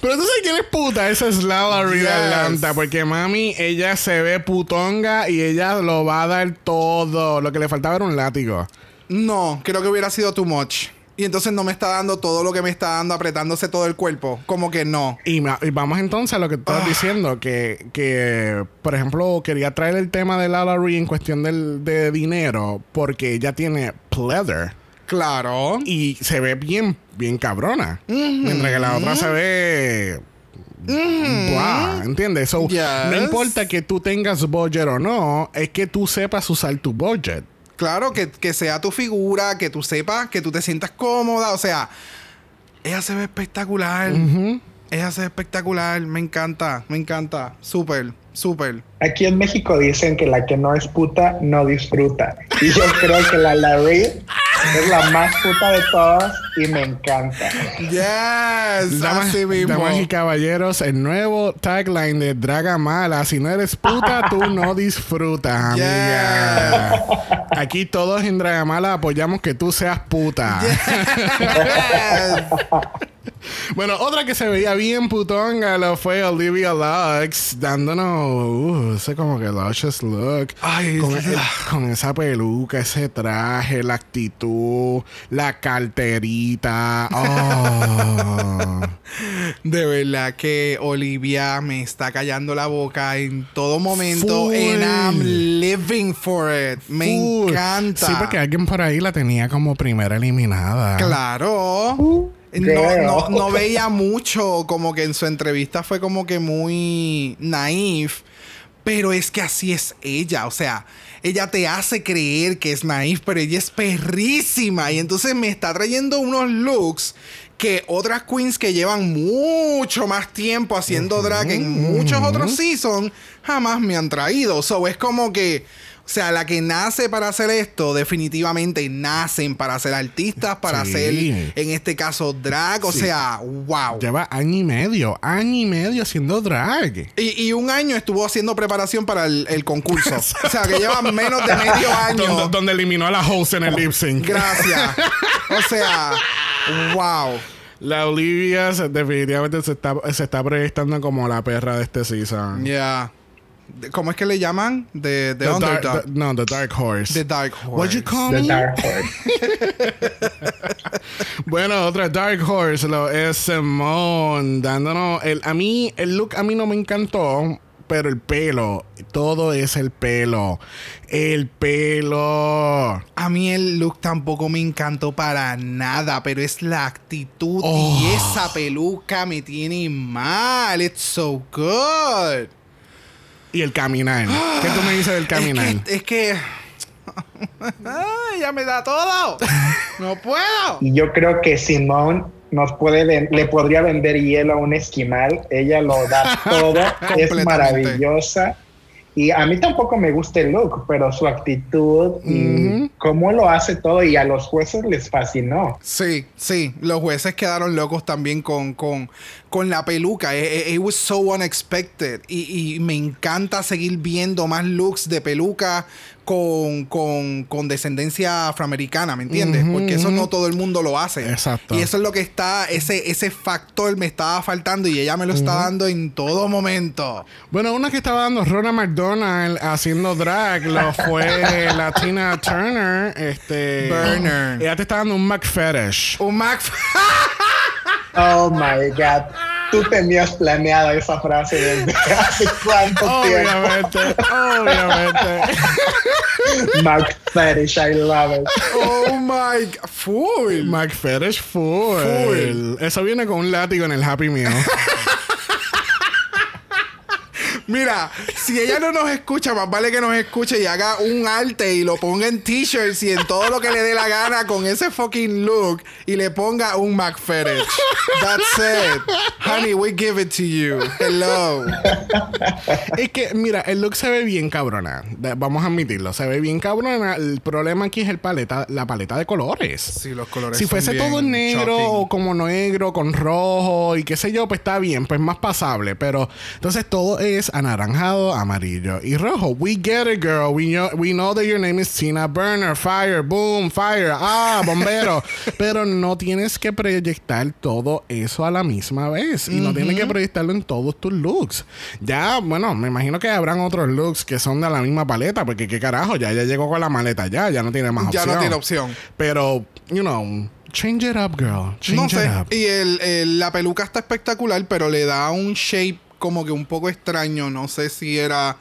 Pero tú sabes quién es puta. Esa es Lala Reed Yes. Atlanta. Porque mami, ella se ve putonga y ella lo va a dar todo. Lo que le faltaba era un látigo. No, creo que hubiera sido too much. Y entonces no me está dando todo lo que me está dando apretándose todo el cuerpo. Como que no. Y, vamos entonces a lo que tú Ah. diciendo, que, que, por ejemplo, quería traer el tema de Lala en cuestión del, de dinero, porque ella tiene pleather Claro. y se ve bien, bien cabrona. Mientras que la otra se ve... Blah, ¿Entiendes? So, Yes. No importa que tú tengas budget o no, es que tú sepas usar tu budget. Claro, que, que sea tu figura, que tú sepas, que tú te sientas cómoda. O sea, ella se ve espectacular. Ella se ve espectacular. Me encanta, me encanta. Súper, súper. Aquí en México dicen que la que no es puta no disfruta. Y yo creo que la Larry es la más puta de todas y me encanta. Yes, Damas, así mismo. damas y caballeros, el nuevo tagline de Draga Mala. Si no eres puta, tú no disfrutas, amiga. Aquí todos en Draga Mala apoyamos que tú seas puta. Yes. Bueno, otra que se veía bien putonga lo fue Olivia Lux, dándonos uh, ese como que luscious look. Ay, con, es- el- con esa peluca, ese traje, la actitud, la Oh. De verdad que Olivia me está callando la boca en todo momento. And I'm living for it. Me Full. encanta. Sí, porque alguien por ahí la tenía como primera eliminada. Claro. No, no, no veía mucho, como que en su entrevista fue como que muy naif, pero es que así es ella, o sea, ella te hace creer que es naif, pero ella es perrísima. Y entonces me está trayendo unos looks que otras queens que llevan mucho más tiempo haciendo drag en muchos otros seasons jamás me han traído. So es como que, o sea, la que nace para hacer esto, definitivamente nacen para ser artistas, para Sí. hacer, en este caso, drag. O Sí. sea, wow. Lleva año y medio, año y medio haciendo drag. Y, y un año estuvo haciendo preparación para el, el concurso. o sea, que lleva menos de medio año. Donde, donde eliminó a la host en el lip sync. Gracias. O sea, wow. La Olivia se- definitivamente se está, se está proyectando como la perra de este season. Yeah. ¿Cómo es que le llaman? De, de The dark- Underdog. the- no, The Dark Horse. The Dark Horse. What you call The me? Dark Horse. Bueno, otra Dark Horse lo es Simone dándonos el a mí el look a mí no me encantó, pero el pelo, todo es el pelo. El pelo. A mí el look tampoco me encantó para nada, pero es la actitud Oh. y esa peluca me tiene mal. It's so good. Y el caminar. ¿Qué tú me dices del caminar? Es que, es que... Ay, ya me da todo. No puedo. Y yo creo que Simone nos puede le podría vender hielo a un esquimal. Ella lo da todo. es maravillosa. Y a mí tampoco me gusta el look, pero su actitud y cómo lo hace todo y a los jueces les fascinó. Sí, sí. Los jueces quedaron locos también con, con, con la peluca. It, it- it was so unexpected. Y, y me encanta seguir viendo más looks de peluca con, con, con descendencia afroamericana, ¿me entiendes? Porque eso no todo el mundo lo hace. Exacto. Y eso es lo que está, ese, ese factor me estaba faltando y ella me lo está dando en todo momento. Bueno, una que estaba dando Rona McDonald haciendo drag lo fue la Tina Turner. Este. Burner. Ella te está dando un McFetish. Un Mac... Oh my God. Tú tenías planeada esa frase desde hace cuánto tiempo. Obviamente, obviamente. Mark Fetish, I love it. oh my... Full. McFetish full. Full. Eso viene con un látigo en el Happy Meal. Mira, si ella no nos escucha, más vale que nos escuche y haga un arte y lo ponga en t-shirts y en todo lo que le dé la gana con ese fucking look y le ponga un McFetish. That's it. Honey, we give it to you. Hello. es que, mira, el look se ve bien cabrona. Vamos a admitirlo. Se ve bien cabrona. El problema aquí es el paleta, la paleta de colores. Sí, los colores Si fuese todo en negro shocking. o como negro con rojo y qué sé yo, pues está bien, pues más pasable. Pero entonces todo es anaranjado, amarillo y rojo. We get it, girl. We know, we know that your name is Tina Burner. Fire, boom, fire. Ah, bombero. Pero no tienes que proyectar todo eso a la misma vez. Y no tienes que proyectarlo en todos tus looks. Ya, bueno, me imagino que habrán otros looks que son de la misma paleta. Porque qué carajo, ya, ya llegó con la maleta ya. Ya no tiene más Ya opción. no tiene opción. Pero, you know, change it up, girl. Change No it sé. up. Y el, el- la peluca está espectacular, pero le da un shape como que un poco extraño. No sé si era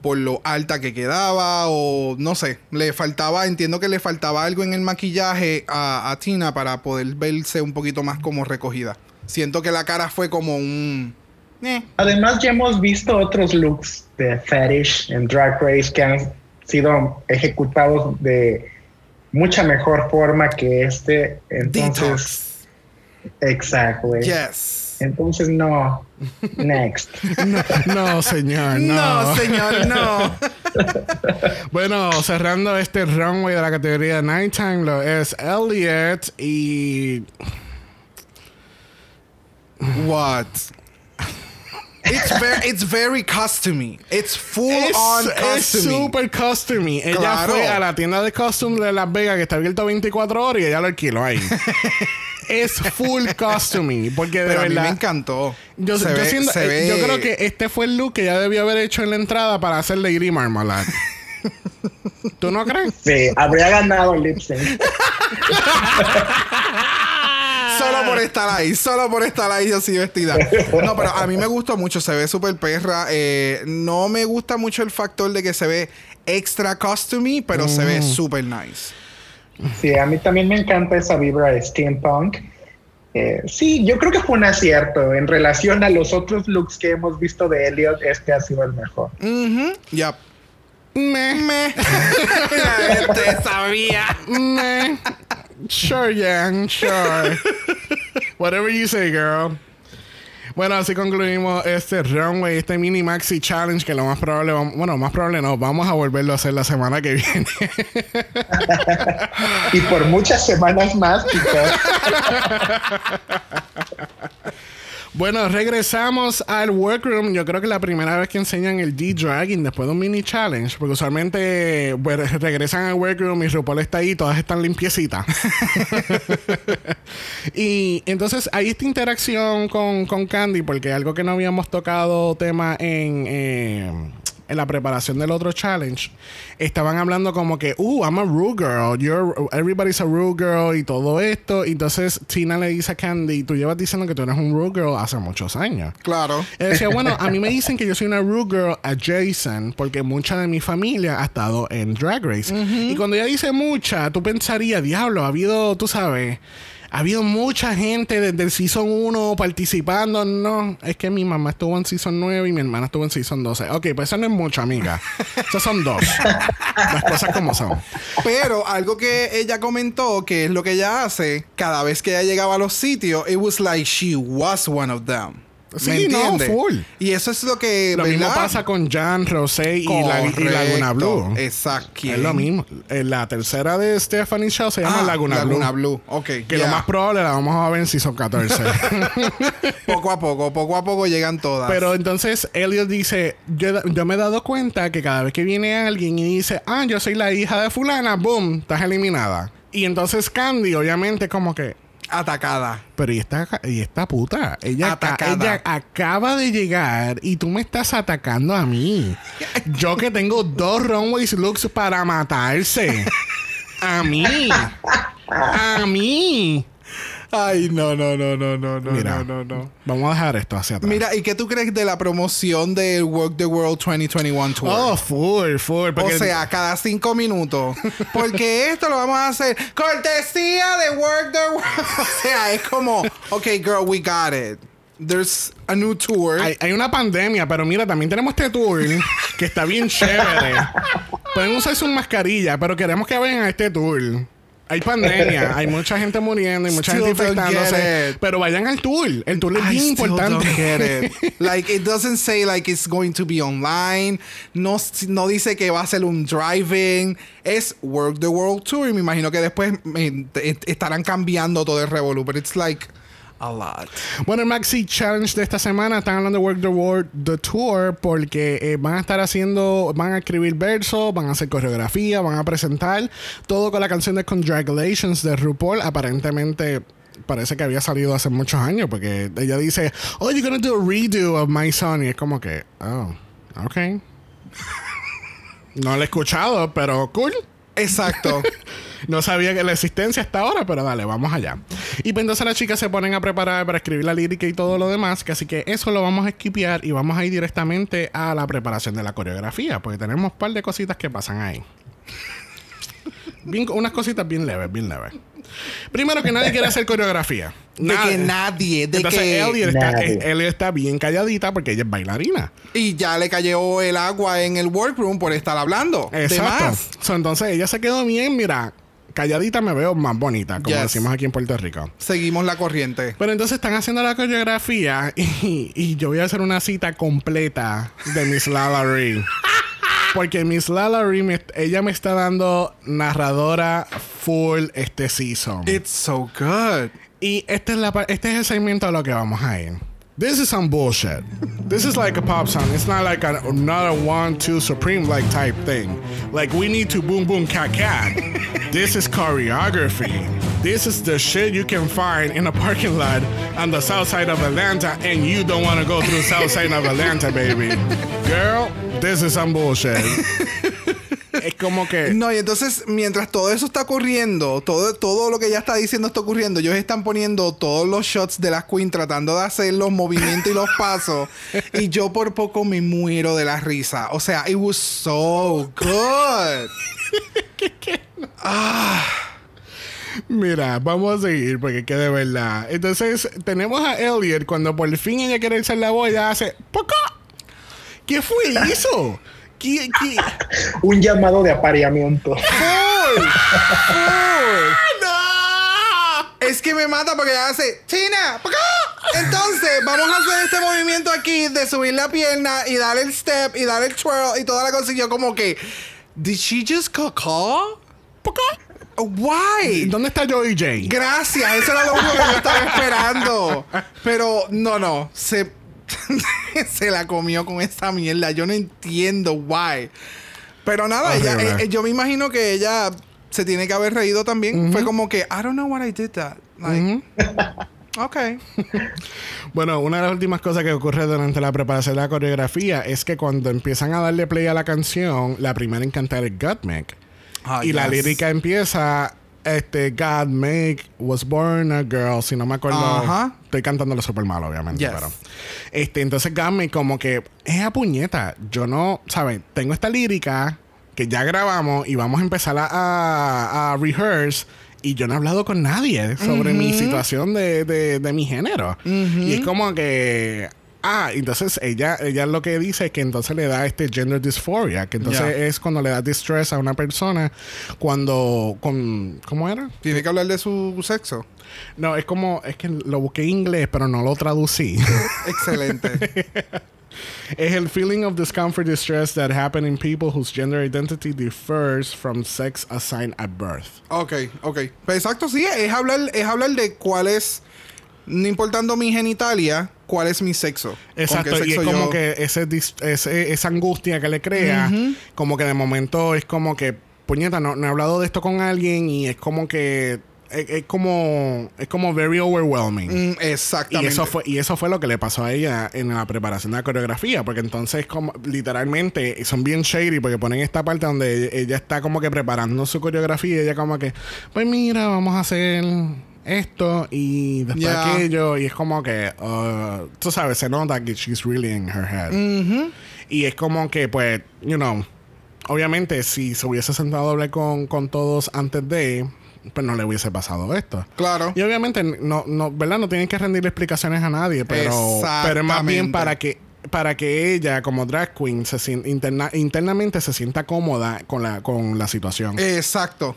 por lo alta que quedaba o no sé. Le faltaba, entiendo que le faltaba algo en el maquillaje a, a Tina para poder verse un poquito más como recogida. Siento que la cara fue como un... eh. Además, ya hemos visto otros looks de Fetish en Drag Race que han sido ejecutados de mucha mejor forma que este. Entonces, Detox. exactly. Yes. Entonces, no. Next. No, no, señor, no. No, señor, no. Bueno, cerrando este runway de la categoría Nighttime lo es Elliot y What? It's very, it's very customary. It's full es, on es customary. super customary. Ella Claro. fue a la tienda de costume de Las Vegas que está abierto 24 horas y ella lo alquiló ahí. es full customary porque de Pero a mí me verdad encantó. Yo, Se yo ve- siento- se eh, ve- yo creo que este fue el look que ya debió haber hecho en la entrada para hacer Lady Marmalade. ¿Tú no crees? Sí, habría ganado el lip sync. Solo por estar ahí, solo por estar ahí así vestida. No, pero a mí me gustó mucho, se ve súper perra. Eh, no me gusta mucho el factor de que se ve extra customary, pero se Mm. ve súper nice. Sí, a mí también me encanta esa vibra de steampunk. Eh, sí, yo creo que fue un acierto. En relación a los otros looks que hemos visto de Elliot, este ha sido el mejor. Mhm. Yep. Meh, Me. Te sabía. meh. Sure, Yang, sure. Whatever you say, girl. Bueno, así concluimos este runway, este mini maxi challenge que lo más probable, vam- bueno, más probable no, vamos a volverlo a hacer la semana que viene. Y por muchas semanas más, quizás. Bueno, regresamos al workroom. Yo creo que la primera vez que enseñan el D-Dragging después de un mini challenge, porque usualmente bueno, regresan al workroom y RuPaul está ahí, todas están limpiecitas. y entonces hay esta interacción con, con Candy, porque algo que no habíamos tocado tema en. eh, en la preparación del otro challenge, estaban hablando como que, uh, I'm a Rue girl, you're, everybody's a Rue girl y todo esto. Y entonces Tina le dice a Candy, tú llevas diciendo que tú eres un Rue girl hace muchos años. Claro. Y decía, bueno, a mí me dicen que yo soy una Rue Girl adjacent porque mucha de mi familia ha estado en Drag Race. Y cuando ella dice mucha, tú pensarías, diablo, ha habido, tú sabes, ha habido mucha gente desde el Season 1 participando. No, es que mi mamá estuvo en Season 9 y mi hermana estuvo en Season 12. Ok, pues eso no es mucho, amiga. Esas son dos. Las cosas como son. Pero algo que ella comentó, que es lo que ella hace, cada vez que ella llegaba a los sitios, it was like she was one of them. Sí, ¿Me no, full. Y eso es lo que. Lo mismo ¿verdad? pasa con Jan, Rosé y, la, y. Laguna Blue. Exacto. Es lo mismo. Eh, La tercera de Stephanie Shaw se llama Ah, Laguna, Laguna Blue. Blue. Ok. Que lo más probable la vamos a ver en Season 14. Poco a poco, poco a poco llegan todas. Pero entonces Elliot dice, yo, yo me he dado cuenta que cada vez que viene alguien y dice, ah, yo soy la hija de fulana, boom, estás eliminada. Y entonces Candy, obviamente, como que, Atacada. pero ¿y esta, y esta puta? Ella, aca- Atacada. ella acaba de llegar y tú me estás atacando a mí. Yo que tengo dos runways looks para matarse. A mí. A mí. Ay, no, no, no, no, no, no, Mira, no, no, no. Vamos a dejar esto hacia atrás. Mira, ¿y qué tú crees de la promoción del Work the World 2021 Tour? Oh, full, full. o porque- sea, cada cinco minutos. Porque esto lo vamos a hacer cortesía de Work the World. O sea, es como, ok, girl, we got it. There's a new tour. Hay, hay una pandemia, pero mira, también tenemos este tour que está bien chévere. Pueden usar sus mascarillas, pero queremos que vayan a este tour. Hay pandemia, hay mucha gente muriendo y mucha Still gente infectándose. Pero vayan al tour. El tour es I bien importante. don't get it. Like it doesn't say like it's going to be online. No, no dice que va a ser un driving. Es Work the World Tour. Y me imagino que después eh, estarán cambiando todo el revolú. But it's like a lot. Bueno, el Maxi Challenge de esta semana están hablando de Work the World The Tour porque eh, van a estar haciendo, van a escribir versos, van a hacer coreografía, van a presentar todo con la canción de Congratulations de RuPaul. Aparentemente parece que había salido hace muchos años porque ella dice, oh, you're gonna do a redo of My Son. Y es como que, oh, ok. no lo he escuchado, pero cool. Exacto. No sabía que la existencia hasta ahora, pero dale, vamos allá. Y pues entonces las chicas se ponen a preparar para escribir la lírica y todo lo demás, que así que eso lo vamos a esquipear y vamos a ir directamente a la preparación de la coreografía, porque tenemos un par de cositas que pasan ahí. Bien- unas cositas bien leves, bien leves. Primero que nadie quiere hacer coreografía. de que nadie, de Entonces que... Elliot está, Nadie. eh, está bien calladita porque ella es bailarina. Y ya le cayó el agua en el workroom por estar hablando. De Exacto. más. So, entonces ella se quedó bien, mira, calladita me veo más bonita, como Yes. decimos aquí en Puerto Rico. Seguimos la corriente. Pero entonces están haciendo la coreografía y, y yo voy a hacer una cita completa de Miss Lala Ree. Porque Miss Lala Ree, me- ella me está dando narradora full este season. It's so good. Y este es, la, este es el segmento a lo que vamos a ir. This is some bullshit. This is like a pop song. It's not like a, not a one, two, supreme like type thing. Like we need to boom, boom, cat, cat. This is choreography. This is the shit you can find in a parking lot on the south side of Atlanta, and you don't want to go through the south side of Atlanta, baby. Girl, this is some bullshit. Es como que. No, y entonces, mientras todo eso está ocurriendo, todo, todo lo que ella está diciendo está ocurriendo, ellos están poniendo todos los shots de las Queen tratando de hacer los movimientos y los pasos. y yo por poco me muero de la risa. O sea, it was so good. Mira, vamos a seguir porque que de verdad. Entonces, tenemos a Elliot cuando por fin ella quiere irse la voz, ella hace ¡Poca! ¿Qué fue eso? ¿Qué, qué? Un llamado de apareamiento. ¡Full! ¡Full! ¡No! Es que me mata porque ella hace China. ¡Pacá! Entonces, vamos a hacer este movimiento aquí de subir la pierna y dar el step y dar el twirl y toda la cosa. Y yo como que, ¿Did she just caca? Why? ¿Dónde está Joey J? Gracias, eso era lo único que yo estaba esperando. Pero no, no, se, se la comió con esta mierda. Yo no entiendo why. Pero nada, ella, Horrible. eh, yo me imagino que ella se tiene que haber reído también. Fue como que, I don't know what I did that. Like, okay. Bueno, una de las últimas cosas que ocurre durante la preparación de la coreografía es que cuando empiezan a darle play a la canción, la primera en cantar es Gottmik. Ah, y la lírica empieza, este, God make was born a girl, si no me acuerdo. Ajá. Estoy cantándolo súper mal, obviamente, Yes. pero. Este, entonces God make como que es a puñeta. Yo no, ¿sabes? Tengo esta lírica que ya grabamos y vamos a empezar a, a, a rehearse. Y yo no he hablado con nadie sobre mi situación de, de, de mi género. Y es como que. Ah, entonces ella, ella lo que dice es que entonces le da este gender dysphoria, que entonces es cuando le da distress a una persona cuando con ¿cómo era? Tiene que hablar de su sexo. No, es como es que lo busqué en inglés, pero no lo traducí. Excelente. es el feeling of discomfort distress that happen in people whose gender identity differs from sex assigned at birth. ok, ok. Pues exacto, sí, es hablar, es hablar de cuál es, no importando mi genitalia, cuál es mi sexo. Exacto, y es sexo como yo- que ese, ese- esa angustia que le crea, como que de momento es como que, puñeta, no, no he hablado de esto con alguien y es como que es, es como es como very overwhelming. Mm, Y exactamente. eso fue y eso fue lo que le pasó a ella en la preparación de la coreografía, porque entonces como literalmente son bien shady porque ponen esta parte donde ella está como que preparando su coreografía y ella como que, pues mira, vamos a hacer esto y después aquello y es como que uh, tú sabes, se nota que she's really in her head. Y es como que pues, you know, obviamente si se hubiese sentado a hablar con, con todos antes de pues no le hubiese pasado esto. Claro. Y obviamente no, no, ¿verdad? No tienen que rendir explicaciones a nadie, pero, pero más bien para que para que ella como drag queen se interna- internamente se sienta cómoda con la con la situación. Exacto.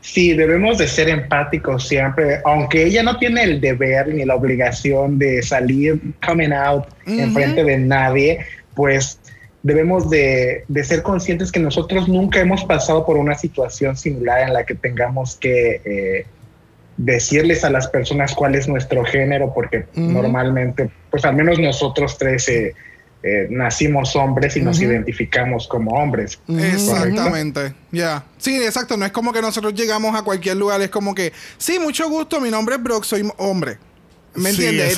Sí, debemos de ser empáticos siempre, aunque ella no tiene el deber ni la obligación de salir coming out en frente de nadie, pues debemos de, de, ser conscientes que nosotros nunca hemos pasado por una situación similar en la que tengamos que eh, decirles a las personas cuál es nuestro género, porque normalmente, pues al menos nosotros tres eh, eh, nacimos hombres y nos identificamos como hombres. Exactamente, ya. Sí, exacto. No es como que nosotros llegamos a cualquier lugar, es como que, sí, mucho gusto, mi nombre es Brock, soy hombre. ¿Me entiendes?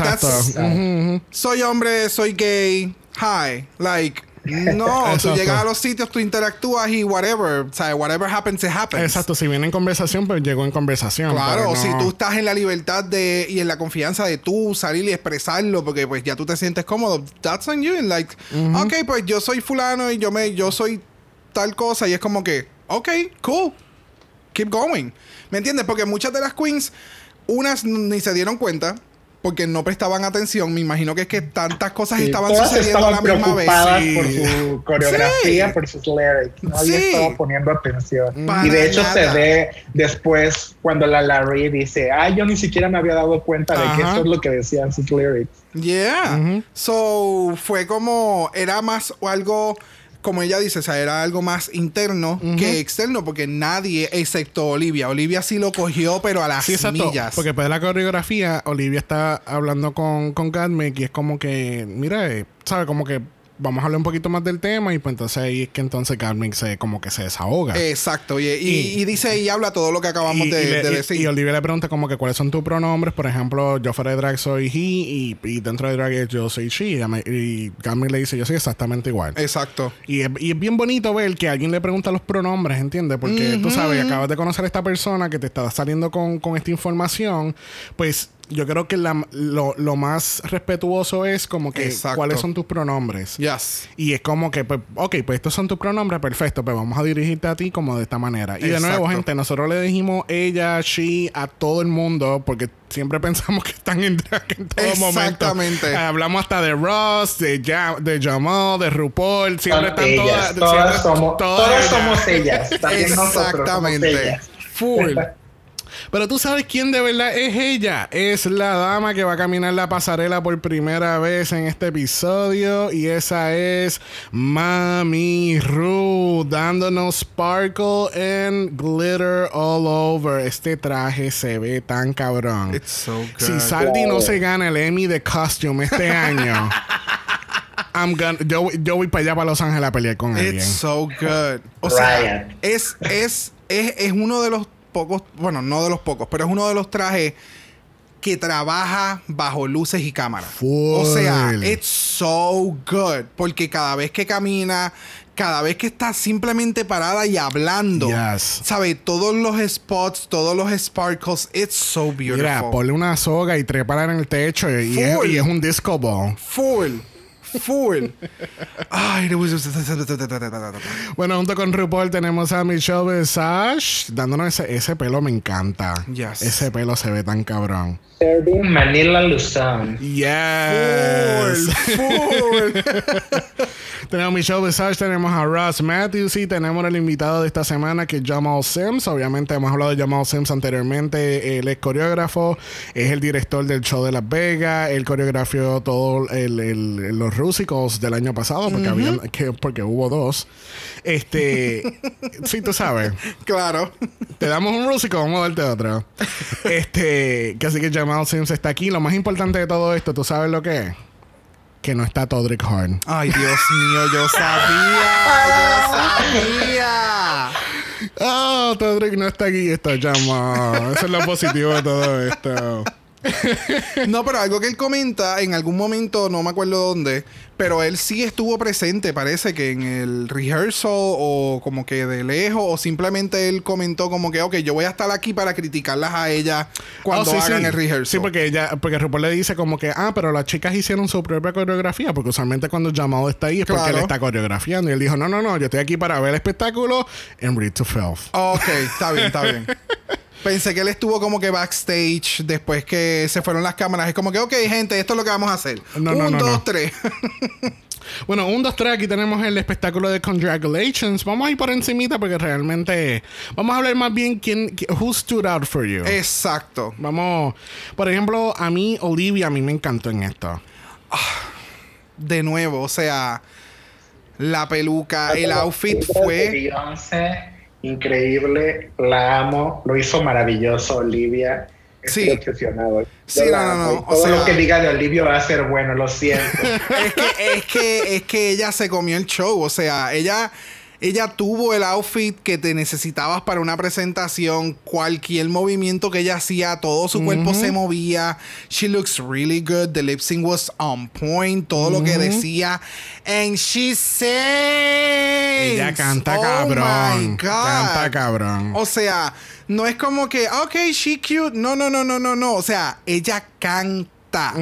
Soy hombre, soy gay. Hi. Like, no, tú llegas a los sitios, tú interactúas y whatever, o sea, whatever happens, it happens. Exacto, si viene en conversación, pues llegó en conversación. Claro, si tú estás en la libertad de y en la confianza de tú salir y expresarlo, porque pues ya tú te sientes cómodo, that's on you, and like, ok, pues yo soy fulano y yo me, yo soy tal cosa y es como que, ok, cool, keep going, ¿me entiendes? Porque muchas de las queens, unas ni se dieron cuenta porque no prestaban atención. Me imagino que es que tantas cosas estaban sucediendo a la misma vez. por su coreografía, por sus lyrics. Nadie estaba poniendo atención. y de hecho se ve después cuando la Larry dice, ay, yo ni siquiera me había dado cuenta de que eso es lo que decían sus lyrics. Yeah. So fue como, era más o algo como ella dice, o sea, era algo más interno que externo, porque nadie, excepto Olivia, Olivia sí lo cogió, pero a las sí, millas. Porque después de la coreografía, Olivia está hablando con, con y es como que, mira, eh, ¿sabe? Como que vamos a hablar un poquito más del tema y pues entonces ahí es que entonces Carmen se como que se desahoga. Exacto, y, dice y habla todo lo que acabamos de, decir. Y, Olivia le pregunta como que cuáles son tus pronombres, por ejemplo, yo fuera de drag soy he y, dentro de drag yo soy she y Carmen le dice yo soy exactamente igual. Exacto. Y es, bien bonito ver que alguien le pregunta los pronombres, ¿entiendes? Porque tú sabes, acabas de conocer a esta persona que te está saliendo con, con esta información, pues yo creo que lo, más respetuoso es como que cuáles son tus pronombres. Yes. Y es como que, pues, ok, pues estos son tus pronombres, perfecto, pues vamos a dirigirte a ti como de esta manera. Y de nuevo, gente, nosotros le dijimos ella, she, a todo el mundo, porque siempre pensamos que están en drag en todo momento. Exactamente. hablamos hasta de Ross, de, de Jamal, de RuPaul, siempre están todas. Todas, somos, todas, somos ellas. Exactamente. Full. Pero tú sabes quién de verdad es ella. Es la dama que va a caminar la pasarela por primera vez en este episodio. Y esa es Mami Ru, dándonos sparkle and glitter all over. Este traje se ve tan cabrón. Si Saldi no se gana el Emmy de Costume este año. I'm gonna, yo, yo, voy para allá, para Los Ángeles, a pelear con It's It's so good. O sea, es, es, es, es uno de los pocos, bueno, no de los pocos, pero es uno de los trajes que trabaja bajo luces y cámaras. O sea, it's so good. Porque cada vez que camina, cada vez que está simplemente parada y hablando, sabe todos los spots, todos los sparkles, it's so beautiful. Mira, ponle una soga y trépala en el techo y, es, y es, un disco ball. Full. Full. Ay, bueno, junto con RuPaul tenemos a Michelle Visage dándonos ese, ese pelo, me encanta. Ese pelo se ve tan cabrón. Manila Luzon. Yes. Full. tenemos a Michelle Visage, tenemos a Ross Matthews y tenemos al invitado de esta semana que es Jamal Sims. Obviamente hemos hablado de Jamal Sims anteriormente. Él es coreógrafo, es el director del show de Las Vegas. Él coreografió todo el, el, los rúsicos del año pasado porque, había, que, porque hubo dos. Este, sí, tú sabes. Claro. Te damos un rúsico, vamos a darte otro. Este, que así que Jamal Sims está aquí. Lo más importante de todo esto, ¿tú sabes lo que es? Que no está Todrick Horn. Ay, Dios mío, yo sabía. yo sabía. Oh, Todrick no está aquí, está Jamal. Eso es lo positivo de todo esto. no, pero algo que él comenta en algún momento, no me acuerdo dónde, pero él sí estuvo presente, parece que en el rehearsal o como que de lejos, o simplemente él comentó como que, ok, yo voy a estar aquí para criticarlas a ella cuando oh, hagan el rehearsal. Sí, porque ella, porque RuPaul le dice como que, ah, pero las chicas hicieron su propia coreografía, porque usualmente cuando llamado está ahí es porque él está coreografiando. Y él dijo, no, no, no, yo estoy aquí para ver el espectáculo en Read to Filth. Ok, está bien, está bien. Pensé que él estuvo como que backstage después que se fueron las cámaras. Es como que, ok, gente, esto es lo que vamos a hacer. No, no, un, no, dos, no. tres. Bueno, un, dos, tres, aquí tenemos el espectáculo de Congratulations. Vamos a ir por encimita porque realmente... Vamos a hablar más bien quién... qui- Who stood out for you. Exacto. Vamos... Por ejemplo, a mí, Olivia, a mí me encantó en esto. De nuevo, o sea, la peluca, el outfit fue. Beyoncé, increíble, la amo, lo hizo maravilloso Olivia. Estoy Sí. obsesionado. Yo Sí, no, no, no, Y o Todo sea- lo que diga de Olivia va a ser bueno, lo siento. es que, es que, es que ella se comió el show. O sea, ella, ella tuvo el outfit que te necesitabas para una presentación. Cualquier movimiento que ella hacía, todo su cuerpo se movía. She looks really good. The lip sync was on point. Todo lo que decía. And she sings. Ella canta Oh cabrón. my God. Canta cabrón. O sea, no es como que, ok, she cute. No, no, no, no, no, no. O sea, ella canta.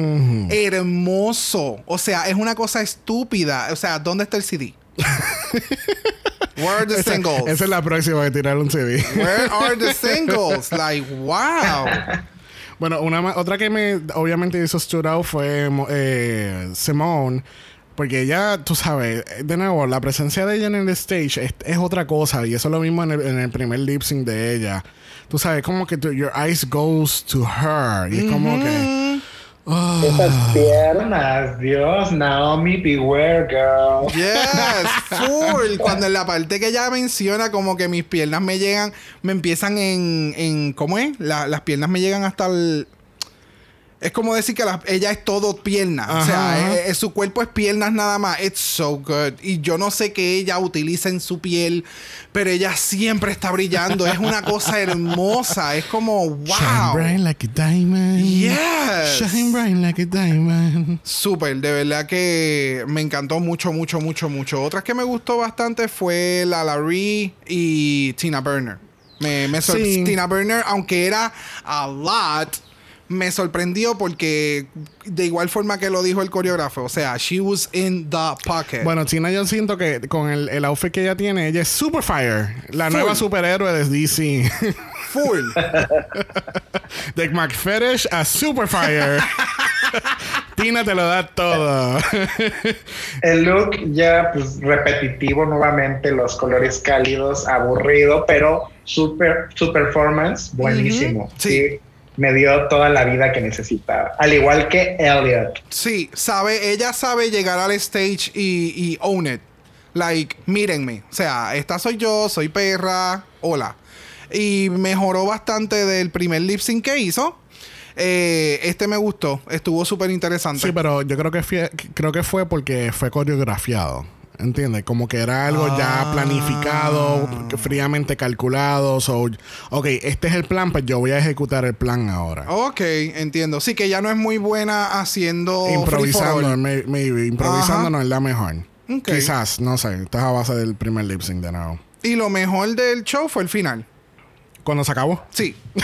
Hermoso. O sea, es una cosa estúpida. O sea, ¿dónde está el CD? Where are the Esa, singles? esa es la próxima de tirar un CD. Where are the singles? Like, wow. Bueno, una otra que me obviamente hizo stood out fue eh, Simone. Porque ella, tú sabes, de nuevo, la presencia de ella en el stage es, es otra cosa. Y eso es lo mismo en el, en el primer lip sync de ella. Tú sabes, como que tu- your eyes goes to her. Y es como que... Esas piernas, Dios, Naomi, beware, girl. Yes, full. Cuando en la parte que ella menciona como que mis piernas me llegan, me empiezan en, en ¿cómo es? La- las piernas me llegan hasta el... Es como decir que la- ella es todo pierna. O sea, su cuerpo es piernas nada más. It's so good. Y yo no sé qué ella utiliza en su piel, pero ella siempre está brillando. es una cosa hermosa. Es como, Shine wow. bright like a diamond. Yes. Shine bright like a diamond. Súper, de verdad que me encantó mucho, mucho, mucho, mucho. Otras que me gustó bastante fue la Larry y Tina Burner. Me, me Sí. Tina Burner, aunque era a lot, me sorprendió porque de igual forma que lo dijo el coreógrafo, o sea, she was in the pocket. Bueno, China yo siento que con el, el outfit que ella tiene, ella es Super Fire. La Full. nueva superhéroe de DC. Full. de McFetish a Super Fire. Tina te lo da todo. El look ya pues repetitivo nuevamente, los colores cálidos, aburrido, pero super, su performance buenísimo. Sí. Me dio toda la vida que necesitaba. Al igual que Elliot. Sí, sabe, ella sabe llegar al stage y, y own it. Like, mírenme. O sea, esta soy yo, soy perra. Hola. Y mejoró bastante del primer lip sync que hizo. Eh, este me gustó. Estuvo súper interesante. sí, pero yo creo que fue, creo que fue porque fue coreografiado. ¿Entiendes? Como que era algo Ah. ya planificado, fríamente calculado. So, ok, este es el plan, pues yo voy a ejecutar el plan ahora. Ok, entiendo. Sí, que ella no es muy buena haciendo. improvisando, may- maybe. Improvisando Ajá. no es la mejor. Quizás, no sé. Esta es a base del primer lip sync de nuevo. Y lo mejor del show fue el final. Cuando se acabó. Sí.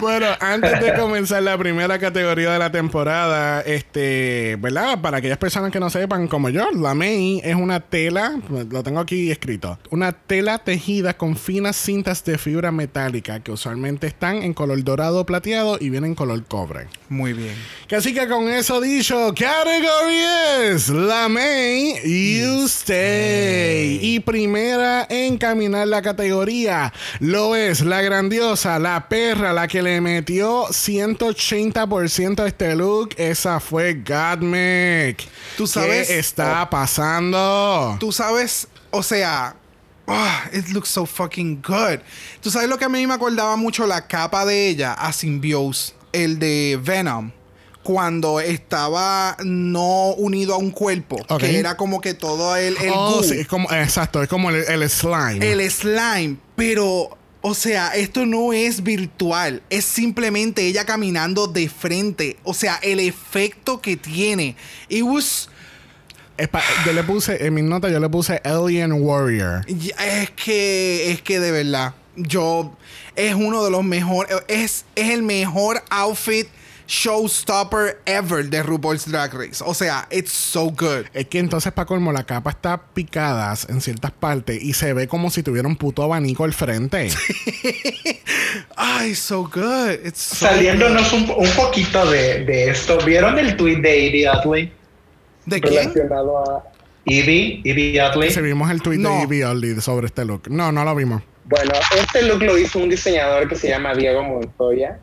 Bueno, antes de comenzar la primera categoría de la temporada, este, ¿verdad? Para aquellas personas que no sepan, como yo, la May es una tela, lo tengo aquí escrito, una tela tejida con finas cintas de fibra metálica que usualmente están en color dorado plateado y vienen en color cobre. Muy bien. Así que con eso dicho, category es la May You Stay. Y primera en caminar la categoría lo es la grandiosa, la perra, la que le metió 180% a este look. Esa fue Godmick. Tú sabes- ¿Qué está pasando? Tú sabes, o sea, ah, it looks so fucking good. Tú sabes lo que a mí me acordaba mucho la capa de ella a Symbiose, el de Venom. Cuando estaba no unido a un cuerpo, que era como que todo el, el Oh, goo, sí, es como, exacto, es como el, el slime. el slime, pero o sea, esto no es virtual, es simplemente ella caminando de frente, o sea, el efecto que tiene. It was yo le puse, en mis notas, yo le puse Alien Warrior. Es que, es que de verdad, yo es uno de los mejores, es, es el mejor outfit showstopper ever de RuPaul's Drag Race. O sea, it's so good. Es que entonces, para colmo, la capa está picada en ciertas partes y se ve como si tuviera un puto abanico al frente. Ay, so good. It's so Saliéndonos un, un poquito de, de esto, ¿vieron el tweet de Edie Utley? ¿De quién? Relacionado a. Si vimos el tweet No. de Evie Oddly sobre este look. No, no lo vimos. Bueno, este look lo hizo un diseñador que se llama Diego Montoya,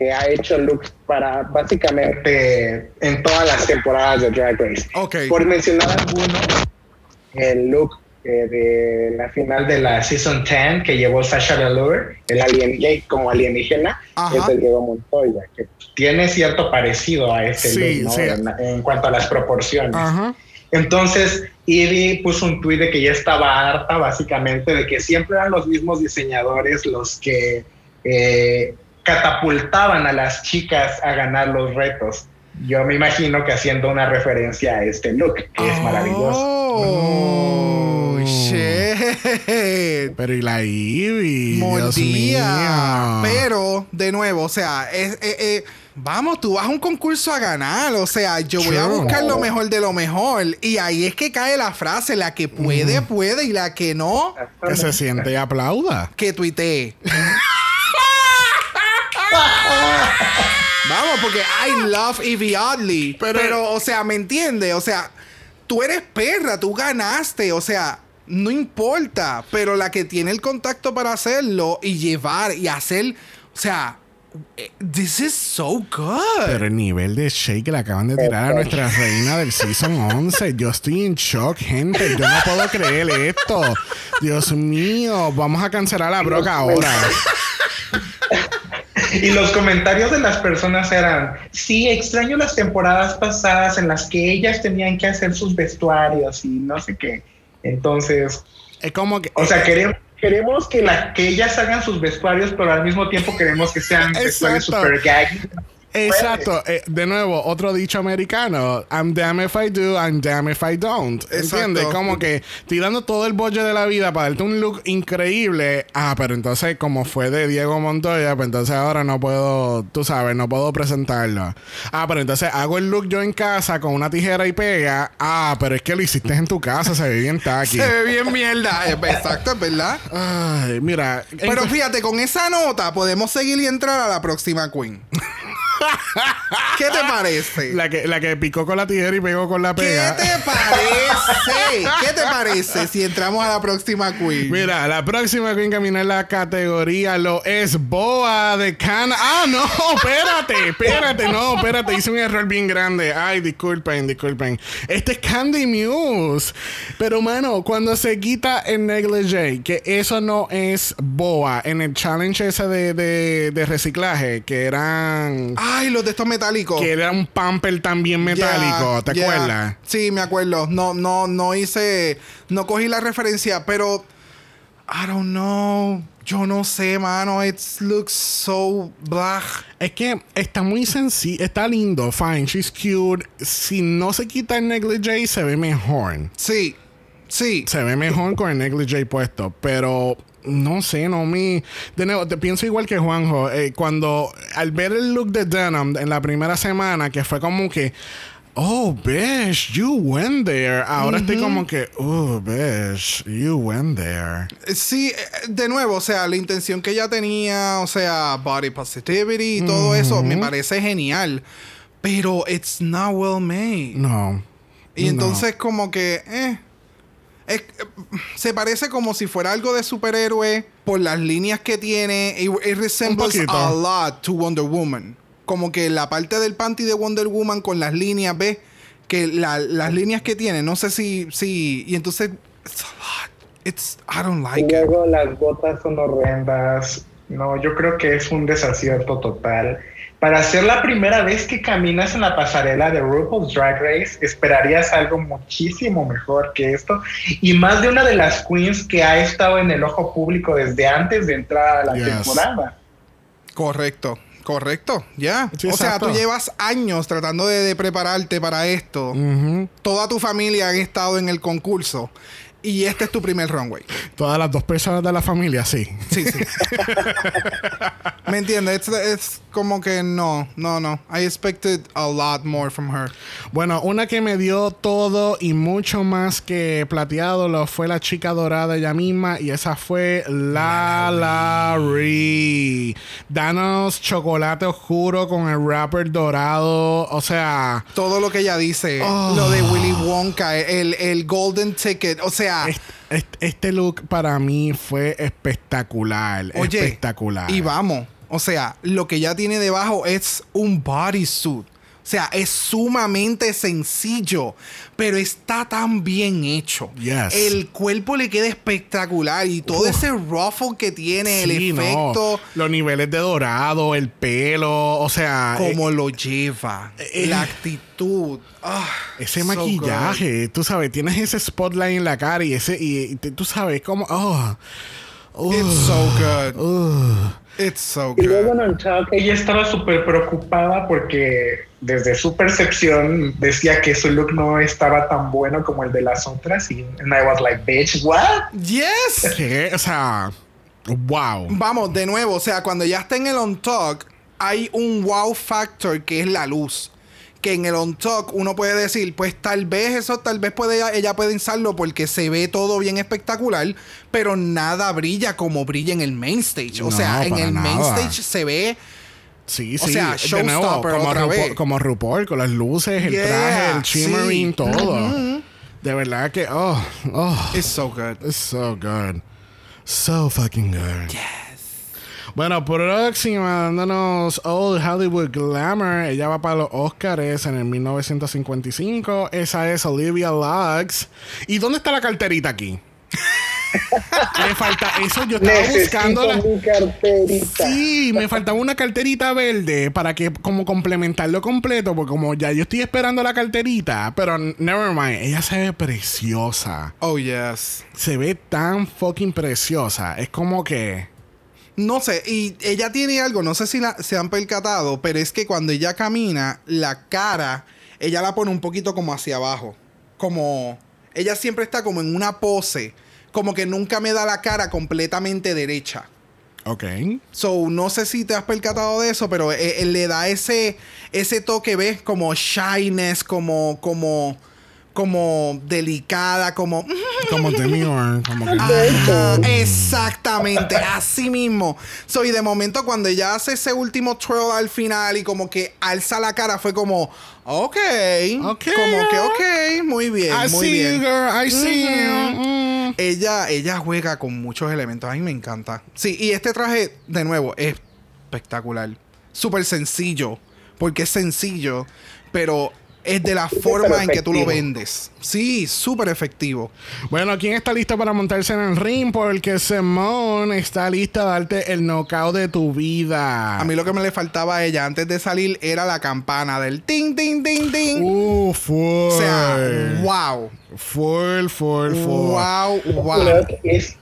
que ha hecho looks para básicamente en todas las temporadas de Drag Race. Ok. Por mencionar alguno, el look eh, de la final de la Season 10 que llevó Sasha Velour, el alien, como alienígena, es de Diego Montoya, que tiene cierto parecido a este Sí, look, ¿no? sí. En, en cuanto a las proporciones. Ajá. Entonces, Ivy puso un tuit de que ya estaba harta, básicamente, de que siempre eran los mismos diseñadores los que eh, catapultaban a las chicas a ganar los retos. Yo me imagino que haciendo una referencia a este look, que es maravilloso. Oh, shit. Pero y la. Dios Mordía. mío. Pero, de nuevo, o sea, es, eh, eh, vamos, tú vas a un concurso a ganar. O sea, yo voy a buscar lo mejor de lo mejor. Y ahí es que cae la frase: la que puede, puede, y la que no, Que se siente y aplauda. que tuitee. Vamos, porque I love Evie Oddly. Pero, Pero- o sea, ¿me entiendes? O sea, tú eres perra, tú ganaste. O sea, no importa. Pero la que tiene el contacto para hacerlo y llevar y hacer. O sea, eh, this is so good. Pero el nivel de shake que le acaban de tirar a nuestra reina del Season 11. Yo estoy en shock, gente. Yo no puedo creer esto. Dios mío. Vamos a cancelar a Brock ahora. Y los comentarios de las personas eran, sí, extraño las temporadas pasadas en las que ellas tenían que hacer sus vestuarios y no sé qué. Entonces, Es como que. O sea, queremos, queremos que, la, que ellas hagan sus vestuarios, pero al mismo tiempo queremos que sean vestuarios super gag. Exacto. Eh, de nuevo, otro dicho americano. I'm damn if I do, I'm damn if I don't. ¿Entiendes? Exacto. Como que tirando todo el bollo de la vida para darte un look increíble. Ah, pero entonces, como fue de Diego Montoya, pues entonces ahora no puedo, tú sabes, no puedo presentarlo. Ah, pero entonces hago el look yo en casa con una tijera y pega. Ah, pero es que lo hiciste en tu casa, se ve bien tacky. Se ve bien mierda. Eh, Exacto, es verdad. Ay, mira. Pero fíjate, con esa nota podemos seguir y entrar a la próxima queen. ¿Qué te parece? la que, la que picó con la tijera y pegó con la ¿Qué pega. te parece? ¿Qué te parece si entramos a la próxima queen? Mira, la próxima que encaminar la categoría lo es Boa de Can. Ah, no, espérate, espérate, no, espérate, hice un error bien grande. Ay, disculpen, disculpen. Este es Candy Muse. Pero, mano, cuando se quita el negligee, que eso no es Boa, en el challenge ese de, de, de reciclaje, que eran. Ay, los de estos metálicos. Que era un pamper también metálico, ¿te acuerdas? Sí, me acuerdo. No, no, no hice. No cogí la referencia, pero. I don't know. Yo no sé, mano. It looks so blah. Es que está muy sencillo, está lindo, fine, she's cute. Si no se quita el negligee, se ve mejor. Sí, sí. Se ve mejor con el negligee puesto, pero no sé, no me. De nuevo, te pienso igual que Juanjo. eh, cuando al ver el look de Denim en la primera semana, que fue como que. Oh, bitch, you went there. Ahora estoy como que, oh, bitch, you went there. Sí, eh, de nuevo, o sea, la intención que ella tenía, o sea, body positivity y todo eso, me parece genial. Pero it's not well made. No. Y no. entonces como que, eh, es- se parece como si fuera algo de superhéroe por las líneas que tiene. It, it resembles a lot to Wonder Woman. Como que la parte del panty de Wonder Woman con las líneas, ¿ves? Que la- las líneas que tiene, no sé si, si, y entonces, it's a lot. It's, I don't Y like it. luego las botas son horrendas. No, yo creo que es un desacierto total. Para ser la primera vez que caminas en la pasarela de RuPaul's Drag Race, esperarías algo muchísimo mejor que esto. Y más de una de las queens que ha estado en el ojo público desde antes de entrar a la Yes. temporada. Correcto, correcto, ya. Sí, o sea, tú llevas años tratando de, de prepararte para esto. Toda tu familia ha estado en el concurso. Y este es tu primer runway. Todas las dos personas de la familia, sí. Sí, sí. ¿Me entiendes? Es como que no, no, no. I expected a lot more from her. Bueno, una que me dio todo y mucho más que plateado lo fue la chica dorada ella misma y esa fue la Larry. Danos chocolate oscuro con el rapper dorado, o sea, Todo lo que ella dice, Oh. lo de Willy Wonka, el, el Golden Ticket, o sea, est- est- este look para mí fue espectacular, oye, espectacular. y vamos, o sea, lo que ella tiene debajo es un bodysuit. O sea, es sumamente sencillo, pero está tan bien hecho. Yes. El cuerpo le queda espectacular y todo Uf. ese ruffle que tiene, Sí, el no. efecto, los niveles de dorado, el pelo, o sea, como eh, lo lleva, eh, la actitud. ah, ese so maquillaje, tú sabes, tienes ese spotlight en la cara y ese y, tú sabes cómo oh, good. It's so good. uh, It's so Y luego good. en Untucked, ella estaba súper preocupada porque desde su percepción decía que su look no estaba tan bueno como el de las otras. Y and I was like, bitch, what? Yes. ¿qué? o sea, wow. Vamos, de nuevo, o sea, cuando ya está en el on talk, hay un wow factor que es la luz. Que en el on talk uno puede decir, pues tal vez eso, tal vez puede ella, ella puede usarlo porque se ve todo bien espectacular, pero nada brilla como brilla en el main stage. O No, sea, en el main nada. stage se ve Sí, O sí. sea, de nuevo, como, otra vez. como RuPaul, con las luces, el Yeah, traje, el shimmering, sí. todo. De verdad que, oh, oh, it's so good. it's so good. So fucking good. Bueno, próxima, dándonos Old Hollywood Glamour. Ella va para los Oscars en el 1955. Esa es Olivia Lux. ¿Y dónde está la carterita aquí? Me falta eso. Yo estaba buscando la. mi carterita. Sí, me faltaba una carterita verde para que como complementarlo completo, porque como ya yo estoy esperando la carterita, pero never mind, ella se ve preciosa. Oh, yes. Se ve tan fucking preciosa. Es como que No sé, y ella tiene algo, no sé si la- se han percatado, pero es que cuando ella camina, la cara, ella la pone un poquito como hacia abajo. Como, ella siempre está como en una pose, como que nunca me da la cara completamente derecha. Ok. So, no sé si te has percatado de eso, pero eh, eh, le da ese, ese toque, ¿ves? Como shyness, como, como, como delicada, como... Como demure, como que. Ajá, exactamente, así mismo. Soy de momento cuando ella hace ese último twirl al final y como que alza la cara, fue como, ok, Ok, como que ok, muy bien, I muy see bien. you, girl. I see you. Mm. Ella, ella juega con muchos elementos, a mí me encanta. Sí, y este traje, de nuevo, es espectacular. Súper sencillo, porque es sencillo, pero es de la forma en que tú lo vendes. Sí, súper efectivo. Bueno, ¿quién está listo para montarse en el ring? Porque Simone está lista a darte el knockout de tu vida. A mí lo que me le faltaba a ella antes de salir era la campana del ting, ting, ting, ting. Uh, full. o sea, wow. Full, full, full. Wow, wow. Es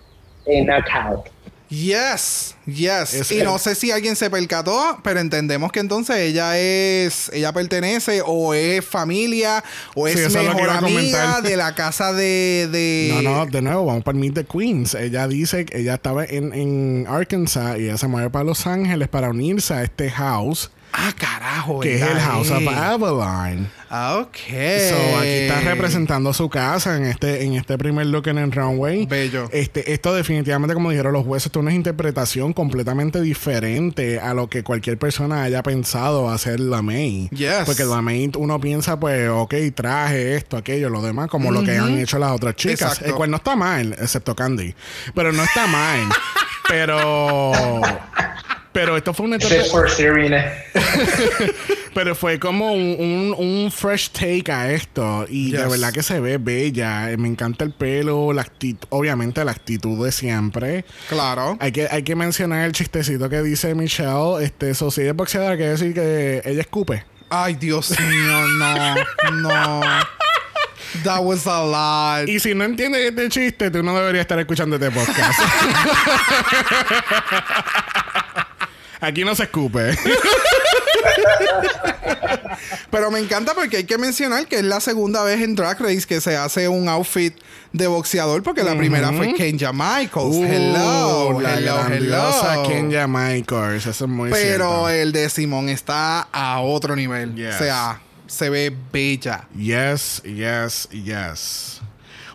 a knockout. Yes, yes. Es y el- no sé si alguien se percató, pero entendemos que entonces ella es, ella pertenece o es familia o es mejor amiga de la casa de, de... No, no, de nuevo, vamos para Meet the Queens. Ella dice que ella estaba en, en Arkansas y ella se mueve para Los Ángeles para unirse a este house, Ah, carajo. que es el. House of Eh. Avalon. Ah, ok. So, aquí está representando su casa en este, en este primer look en el runway. Bello. Este, esto definitivamente, como dijeron los jueces, esto es una interpretación completamente diferente a lo que cualquier persona haya pensado hacer la May. Yes. Porque la May uno piensa, pues, ok, traje esto, aquello, lo demás, como lo que han hecho las otras chicas. Exacto. El cual no está mal, excepto Candy. Pero no está mal. pero. Pero esto fue una Serena. pero fue como un, un- un fresh take a esto. Y de Yes. verdad que se ve bella. Me encanta el pelo, la actitud, obviamente la actitud de siempre. Claro. Hay que, hay que mencionar el chistecito que dice Michelle. Este, so, si es boxeadora, quiere decir que ella escupe. Ay, Dios mío, no, no. That was a lot. Y si no entiendes este chiste, tú no deberías estar escuchando este podcast. Aquí no se escupe. Pero me encanta porque hay que mencionar que es la segunda vez en Drag Race que se hace un outfit de boxeador porque la primera fue Kenya Michaels. Uh, hello, la hello, hello. Kenya Michaels. Eso es muy Pero cierto. el de Simón está a otro nivel. Yes. O sea, se ve bella. Yes, yes, yes.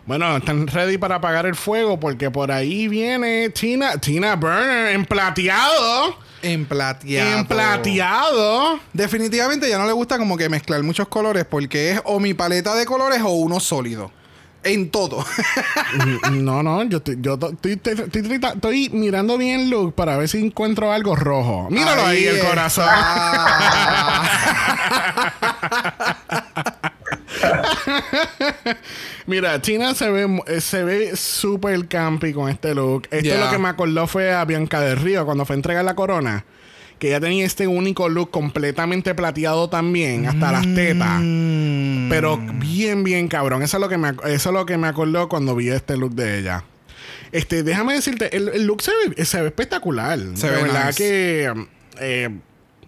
Bueno, están ready para apagar el fuego porque por ahí viene Tina, Tina Burner en plateado. En plateado. En plateado. Definitivamente ya no le gusta como que mezclar muchos colores porque es o mi paleta de colores o uno sólido. En todo. No, no, yo estoy, yo to- estoy, estoy- estoy mirando bien el look para ver si encuentro algo rojo. Míralo ahí, el está. corazón. Mira, Tina se ve, eh, se ve súper campi con este look. Esto Yeah. lo que me acordó fue a Bianca del Río cuando fue a entregar la corona. Que ella tenía este único look completamente plateado también, hasta las tetas. Mm. Pero bien, bien cabrón. Eso es lo que me, eso es lo que me acordó cuando vi este look de ella. Este, déjame decirte, el, el look se ve, se ve espectacular. Se de ve verdad nice. que eh,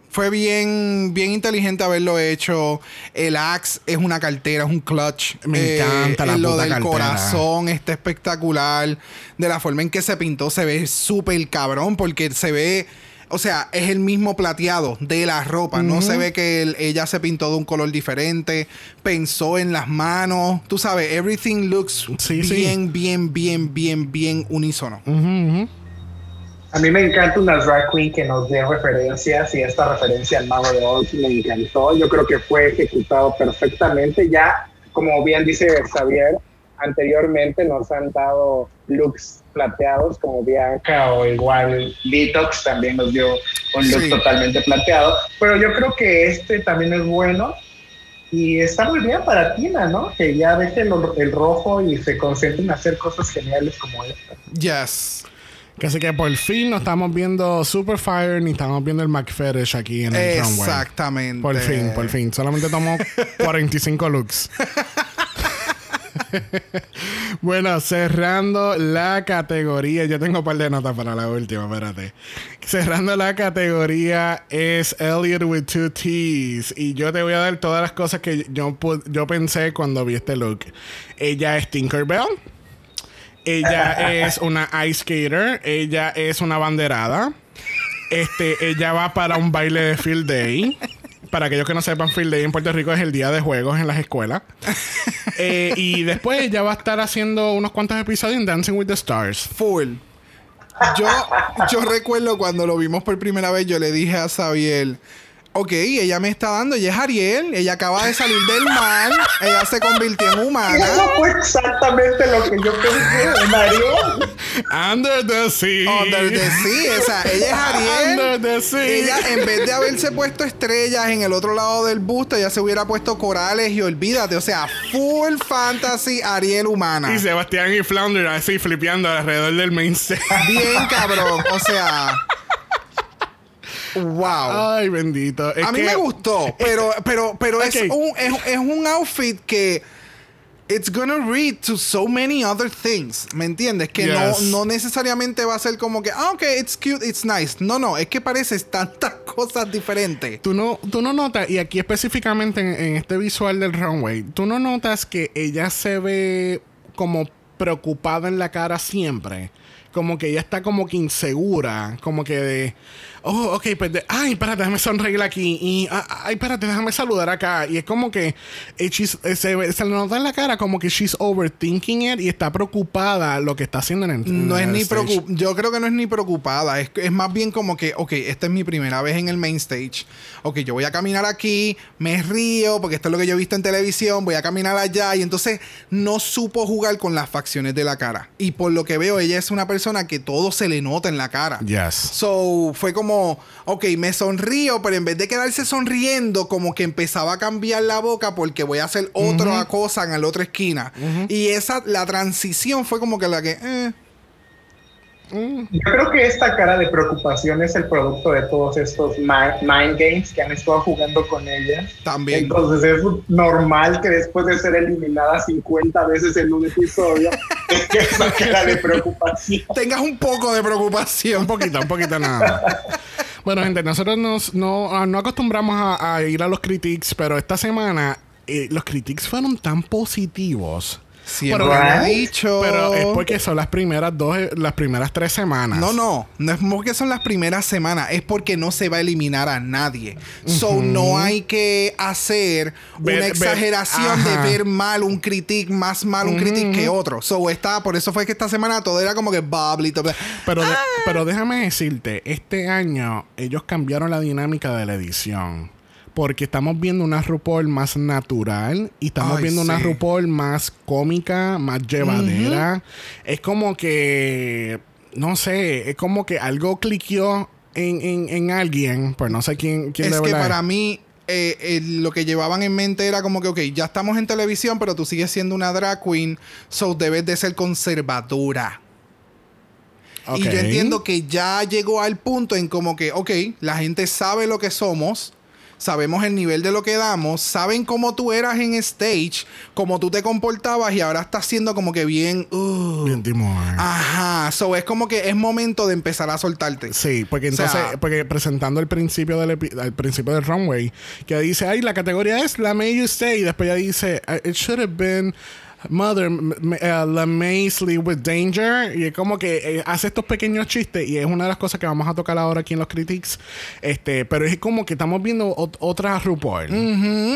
Fue bien, bien inteligente haberlo hecho. El axe es una cartera, es un clutch. Eh, Me encanta la Lo puta del cartera. corazón está espectacular. De la forma en que se pintó se ve súper cabrón porque se ve... O sea, es el mismo plateado de la ropa. No se ve que el- ella se pintó de un color diferente. Pensó en las manos. Tú sabes, everything looks Sí, sí. bien, bien, bien, bien, bien unísono. A mí me encanta una drag queen que nos dé referencias y esta referencia al mago de Oz me encantó. Yo creo que fue ejecutado perfectamente. Ya, como bien dice Xavier, anteriormente nos han dado looks plateados como Bianca o igual Detox también nos dio un look Sí. totalmente plateado. Pero yo creo que este también es bueno y está muy bien para Tina, ¿no? Que ya deje el, el rojo y se concentre en hacer cosas geniales como esta. Yes. Que así que por fin no estamos viendo Superfire ni estamos viendo el McFetish aquí en el runway. Exactamente. Por fin, por fin. Solamente tomó 45 looks. bueno, cerrando la categoría. Yo tengo un par de notas para la última, espérate. Cerrando la categoría es Elliot with two T's. Y yo te voy a dar todas las cosas que yo, yo pensé cuando vi este look. Ella es Tinkerbell. Ella es una ice skater. Ella es una banderada. Este, ella va para un baile de Field Day. Para aquellos que no sepan, Field Day en Puerto Rico es el día de juegos en las escuelas. Eh, y después ella va a estar haciendo unos cuantos episodios en Dancing with the Stars. Full. Yo, yo recuerdo cuando lo vimos por primera vez, yo le dije a Xavier, ok, ella me está dando, ella es Ariel, ella acaba de salir del mar, ella se convirtió en humana. Eso fue exactamente lo que yo pensé en Ariel. Under the Sea. Under the sea, o sea, ella es Ariel. Under the sea. Ella, en vez de haberse puesto estrellas en el otro lado del busto, ella se hubiera puesto corales y olvídate, o sea, full fantasy Ariel humana. Y Sebastián y Flounder así flipeando alrededor del main stage. Bien cabrón, o sea. Wow. Ay, bendito. Es a mí me gustó, pero, pero, pero es, un, es, es un outfit que it's gonna read to so many other things. ¿Me entiendes? Que no, no necesariamente va a ser como que, ah, ok, it's cute, it's nice. No, no, es que pareces tantas cosas diferentes. Tú no, tú no notas, y aquí específicamente en, en este visual del runway, tú no notas que ella se ve como preocupada en la cara siempre. Como que ella está como que insegura, como que de, oh, ok, pues, de- ay, espérate, déjame sonreír aquí, y, ah, ay, espérate, déjame saludar acá. Y es como que eh, she's- eh, se, se le nota en la cara como que she's overthinking it y está preocupada lo que está haciendo en el en No es el ni stage. preocupada. Yo creo que no es ni preocupada. Es, es más bien como que, ok, esta es mi primera vez en el main stage. Ok, yo voy a caminar aquí, me río, porque esto es lo que yo he visto en televisión. Voy a caminar allá. Y entonces no supo jugar con las facciones de la cara. Y por lo que veo, ella es una persona que todo se le nota en la cara. Yes. So, fue como, ok, me sonrío, pero en vez de quedarse sonriendo, como que empezaba a cambiar la boca porque voy a hacer otra cosa en la otra esquina. Y esa, la transición fue como que la que, eh, Yo creo que esta cara de preocupación es el producto de todos estos mi- mind games que han estado jugando con ella. también. Entonces es normal que después de ser eliminada 50 veces en un episodio, tenga esa cara de preocupación. tengas un poco de Un preocupación. poquito, un poquito nada. Bueno, gente, nosotros nos, no, ah, no acostumbramos a, a ir a los critiques, pero esta semana eh, los critiques fueron tan positivos. Siempre Pero- lo he dicho. Pero es porque son las primeras dos, eh, las primeras tres semanas. No, no, no es porque son las primeras semanas, es porque no se va a eliminar a nadie. So no hay que hacer Ver- una exageración de ver mal un critic, más mal un critic que otro. So está, por eso fue que esta semana todo era como que bubbly. todo- Pero, de- Ah. pero déjame decirte, este año ellos cambiaron la dinámica de la edición. Porque estamos viendo una RuPaul más natural y estamos Ay, viendo una. RuPaul más cómica, más llevadera. Es como que, no sé, es como que algo cliqueó en, en, en alguien, pues no sé quién, quién Es que para mí eh, eh, lo que llevaban en mente era como que, ok, ya estamos en televisión, pero tú sigues siendo una drag queen, so debes de ser conservadora. Y yo entiendo que ya llegó al punto en como que, ok, la gente sabe lo que somos, sabemos el nivel de lo que damos, saben cómo tú eras en stage, cómo tú te comportabas y ahora estás siendo como que bien... uh, Bien, Timor. Ajá, so es como que es momento de empezar a soltarte. Sí, porque O sea- entonces, porque presentando el principio del al principio del runway, que dice, ay, la categoría es la May You Stay, y después ya dice, "Uh, it should have been Mother, m- uh, la May Sleep with Danger, y es como que eh, hace estos pequeños chistes, y es una de las cosas que vamos a tocar ahora aquí en los critics, este, pero es como que estamos viendo ot- otra RuPaul,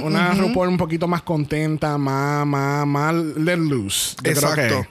una RuPaul un poquito más contenta, más, más, más let loose. Yo creo que- Exacto.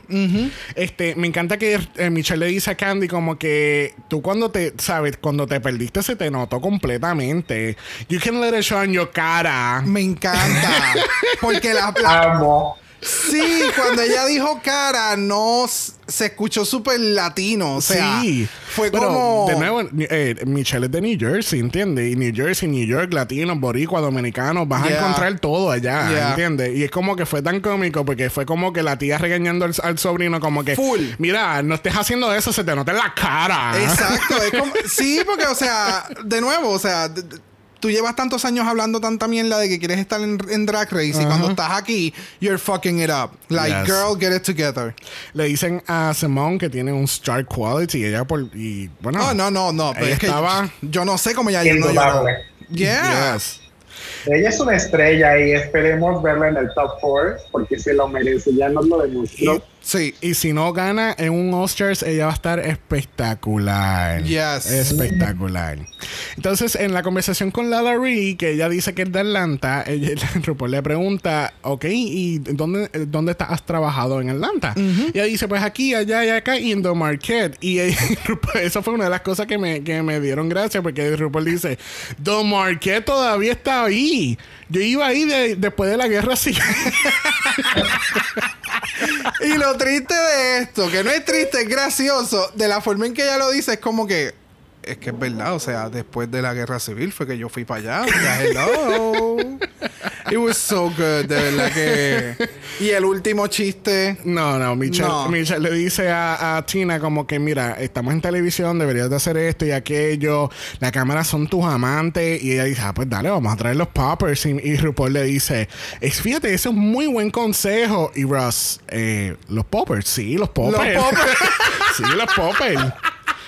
Este, me encanta que eh, Michelle le dice a Candy como que tú cuando te, sabes, cuando te perdiste se te notó completamente. You can let it show on your cara. Me encanta. Porque la, la- Amo. Sí, cuando ella dijo cara, no se escuchó súper latino. O sea, sí. fue Pero, como. De nuevo, eh, Michelle es de New Jersey, ¿entiendes? Y New Jersey, New York, latinos, boricua, dominicanos, vas Yeah. a encontrar todo allá, Yeah. ¿entiendes? Y es como que fue tan cómico porque fue como que la tía regañando al, al sobrino, como que, Full. mira, no estés haciendo eso, se te nota en la cara. Exacto. es como- sí, porque, o sea, de nuevo, o sea. Tú llevas tantos años hablando tanta mierda de que quieres estar en, en Drag Race y cuando estás aquí, you're fucking it up. Like, Yes. girl, get it together. Le dicen a Simone que tiene un star quality y ella por y bueno Oh, no, no, no. Pero es que estaba- yo no sé cómo ella no lloró. Yeah. Yes. Ella es una estrella y esperemos verla en el top 4 porque se lo merece. Ya nos lo demostró. Sí. Y si no gana en un Oscars, ella va a estar espectacular. Yes. Espectacular. Entonces, en la conversación con Lala Ree, que ella dice que es de Atlanta, ella, RuPaul le pregunta, ok, ¿y dónde, dónde está- has trabajado en Atlanta? Y ella dice, pues aquí, allá y acá, y en The Market. Y ella- RuPaul- eso fue una de las cosas que me, que me dieron gracia, porque RuPaul dice, The Market todavía está ahí. Yo iba ahí de- después de la guerra civil. Y lo triste de esto, que no es triste, es gracioso, de la forma en que ella lo dice, es como que. Es que es verdad, o sea, después de la guerra civil fue que yo fui para allá. O sea, hello. It was so good, de verdad que. Y el último chiste. No, no, Michelle, No. Michelle le dice a, a Tina como que, mira, estamos en televisión, deberías de hacer esto y aquello, las cámaras son tus amantes, y ella dice, ah, pues dale, vamos a traer los poppers, y, y RuPaul le dice, es, fíjate, ese es un muy buen consejo, y Ross, eh, los poppers, sí, los poppers. Los poppers. sí, los poppers.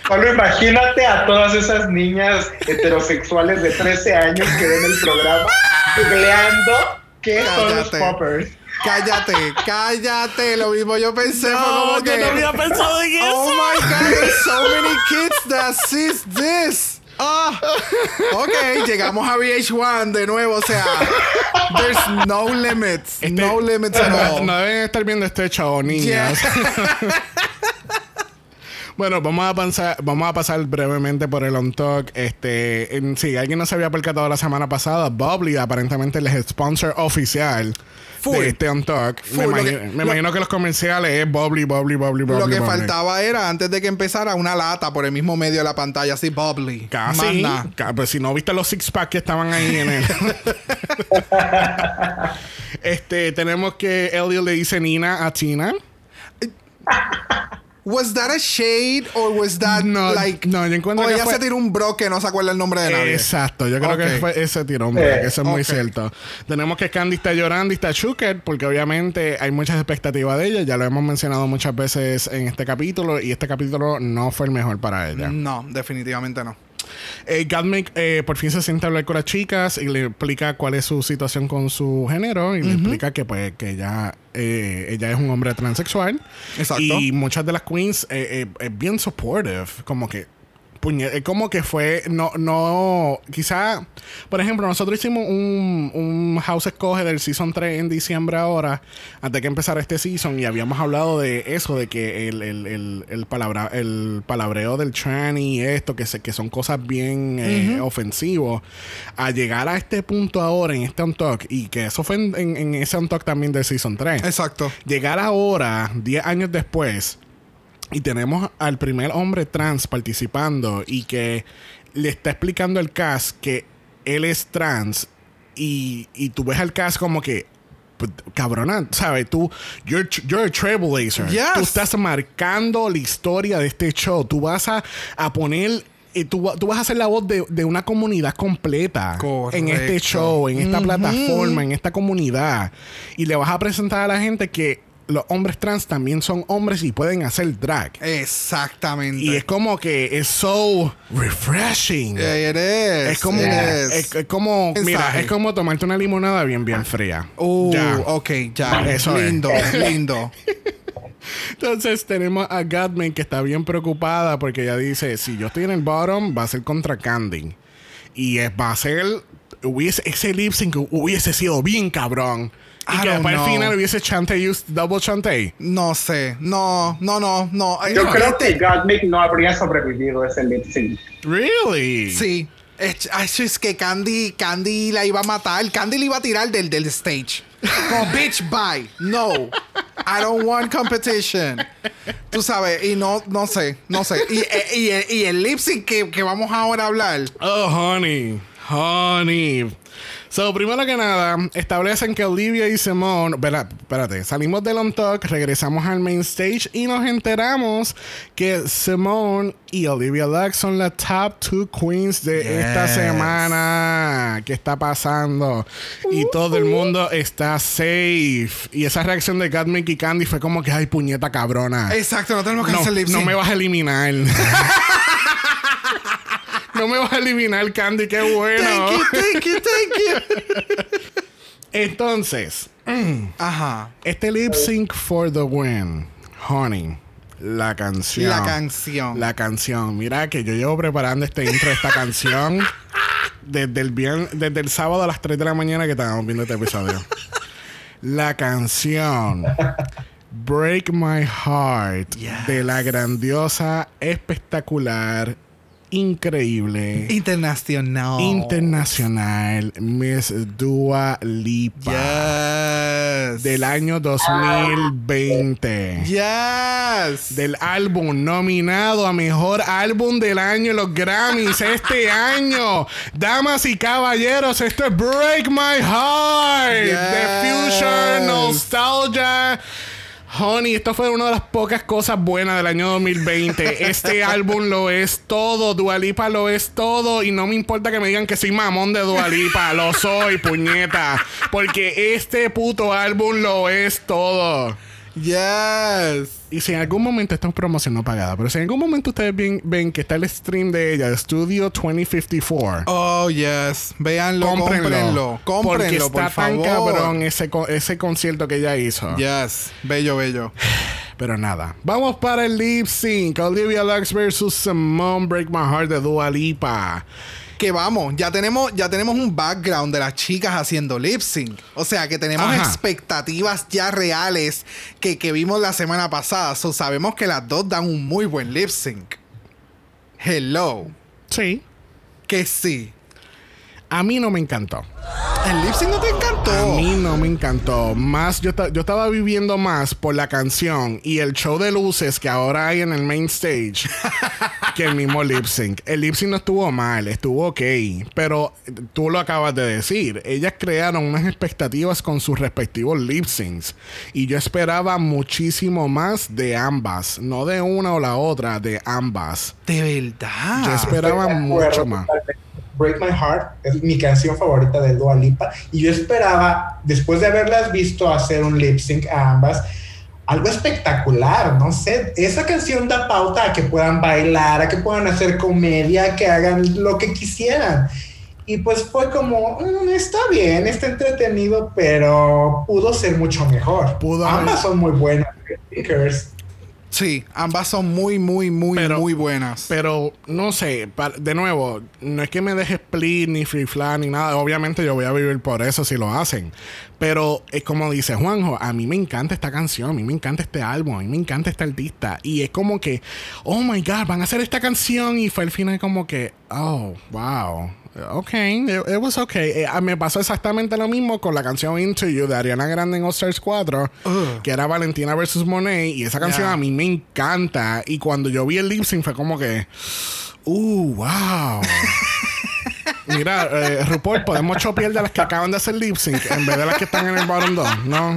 Solo imagínate a todas esas niñas heterosexuales de 13 años que ven el programa googleando qué son los Cállate. poppers. Cállate, cállate. Lo mismo yo pensé. fue como No, que. yo no había pensado en eso. Oh my god, there's so many kids that sees this. Ah, ok, llegamos a VH1 de nuevo, o sea, there's no limits, Este- no limits at No, all. no deben estar viendo este show, niñas. bueno, vamos a pasar, vamos a pasar brevemente por el on talk. Este, en- si alguien no se había percatado la semana pasada, Bubbly aparentemente es el sponsor oficial Full. de este on talk. Full, Me, imagino, que- me lo- imagino que los comerciales es Bubbly, Bubbly, Bubbly, Bubbly. Lo que Bubbly. faltaba era, antes de que empezara, una lata por el mismo medio de la pantalla, así bubbly. Casi. Ca- Pues si no viste los six pack que estaban ahí en él. este, tenemos que Elliot le dice Nina a Tina. Was that a shade or was that No, like no, yo encuentro o que ella fue- se tiró un bro que no se acuerda el nombre de nadie? Exacto, yo creo que fue ese tirón, porque Eh, eso es muy cierto. Tenemos que Candy está llorando y está Shuker, porque obviamente hay muchas expectativas de ella, ya lo hemos mencionado muchas veces en este capítulo, y este capítulo no fue el mejor para ella. No, definitivamente no. eh, eh, por fin se siente a hablar con las chicas y le explica cuál es su situación con su género y le explica que pues que ella, eh, ella es un hombre transexual. Exacto. Y muchas de las queens eh, eh, es bien supportive, como que puñe- es como que fue, no, no, quizá, por ejemplo, nosotros hicimos un, un House Escoge del Season 3 en diciembre ahora, antes que empezara este season, y habíamos hablado de eso, de que el, el, el, el, palabra, el palabreo del tranny y esto, que, se, que son cosas bien eh, ofensivos, a llegar a este punto ahora en este Untalk, y que eso fue en, en, en ese Untalk también del Season 3 Exacto. llegar ahora, 10 años después, y tenemos al primer hombre trans participando y que le está explicando al cast que él es trans y, y tú ves al cast como que pues, cabrona, ¿sabes? Tú, you're, you're a trailblazer. Yes. Tú estás marcando la historia de este show. Tú vas a, a poner... eh, tú, tú vas a ser la voz de, de una comunidad completa en este show, en esta plataforma, en esta comunidad. Y le vas a presentar a la gente que los hombres trans también son hombres y pueden hacer drag. Exactamente. Y es como que es so refreshing. Yeah, it is. Es como, es, como, mira, es como tomarte una limonada bien, bien fría. Uh, Ya. ok, ya. Eso es. lindo, lindo. Entonces tenemos a Gatman que está bien preocupada porque ella dice, si yo estoy en el bottom, va a ser contra Candy. Y es, va a ser, hubiese, ese lip sync hubiese sido bien cabrón. Y I que don't después al final hubiese chante used double chante. No sé. No, no, no, no. Yo no, creo este- que Gottmik no habría sobrevivido ese lip sync. Really? Sí. Es, es que Candy, Candy la iba a matar. Candy la iba a tirar del, del stage. Como, bitch, bye. No. I don't want competition. Tú sabes, y no, no sé, no sé. Y, eh, y, el- y el lip sync que, que vamos ahora a hablar. Oh, honey. Honey. So, primero que nada, establecen que Olivia y Simone. Espera- Espérate, salimos del on talk, regresamos al main stage y nos enteramos que Simone y Olivia Lux son las top two queens de esta semana. ¿Qué está pasando? Y todo el mundo está safe. Y esa reacción de Gatmick y Candy fue como que, ay, puñeta cabrona. Exacto, no tenemos que No, hacer no me vas a eliminar. no me vas a eliminar, Candy, qué bueno. Thank you, thank you, thank you. Entonces, Ajá. este lip sync for the win, Honey. La canción. La canción. La canción. Mira que yo llevo preparando este intro de esta canción desde el, vier- desde el sábado a las 3 de la mañana que estábamos viendo este episodio. La canción Break My Heart Yes. de la grandiosa, espectacular, increíble, Internacional. internacional Miss Dua Lipa Yes. del año 2020. Yes. Del álbum nominado a mejor álbum del año en los Grammys este año. Damas y caballeros, esto es Break My Heart Yes. Future Nostalgia. Honey, esto fue una de las pocas cosas buenas del año 2020. Este álbum lo es todo. Dualipa lo es todo. Y no me importa que me digan que soy mamón de Dualipa. lo soy, puñeta. Porque este puto álbum lo es todo. Yes. Y si en algún momento esta es promoción no pagada, pero si en algún momento ustedes ven, ven que está el stream de ella, Studio 2054, Oh, yes. Véanlo, cómprenlo. cómprenlo. porque Cómprenlo, está por tan favor. cabrón ese, ese concierto que ella hizo. Yes. Bello, bello. Pero nada, vamos para el lip sync. Olivia Lux versus Simone Break My Heart de Dua Lipa. Que vamos, ya tenemos, ya tenemos un background de las chicas haciendo lip sync. O sea que tenemos Ajá. expectativas ya reales que, que vimos la semana pasada. So sabemos que las dos dan un muy buen lip sync. Hello. Sí. Que sí. A mí no me encantó. ¿El lip sync no te encantó? A mí no me encantó. Más, yo, yo estaba viviendo más por la canción y el show de luces que ahora hay en el main stage que el mismo lip sync. El lip sync no estuvo mal, estuvo ok. Pero tú lo acabas de decir. Ellas crearon unas expectativas con sus respectivos lip syncs. Y yo esperaba muchísimo más de ambas. No de una o la otra, de ambas. De verdad. Yo esperaba mucho más. totalmente. Break My Heart es mi canción favorita de Dua Lipa y yo esperaba, después de haberlas visto hacer un lip sync a ambas, algo espectacular, no sé, esa canción da pauta a que puedan bailar, a que puedan hacer comedia, que hagan lo que quisieran. Y pues fue como, mm, está bien, está entretenido, pero pudo ser mucho mejor. Pudo Ambas son muy buenas. Sí, ambas son muy, muy, muy, muy buenas. Pero no sé, de nuevo, no es que me deje split ni free flat ni nada. Obviamente yo voy a vivir por eso si lo hacen. Pero es como dice Juanjo, a mí me encanta esta canción, a mí me encanta este álbum, a mí me encanta este artista. Y es como que, oh my god, van a hacer esta canción. Y fue el final como que, oh, wow. Ok, it, was okay. Eh, me pasó exactamente lo mismo con la canción Into You de Ariana Grande en All Stars 4, que era Valentina versus Monet. Y esa canción a mí me encanta. Y cuando yo vi el lip sync fue como que, uh, wow. Mira, eh, RuPaul, podemos chopear de las que acaban de hacer lip sync en vez de las que están en el bottom 2. No.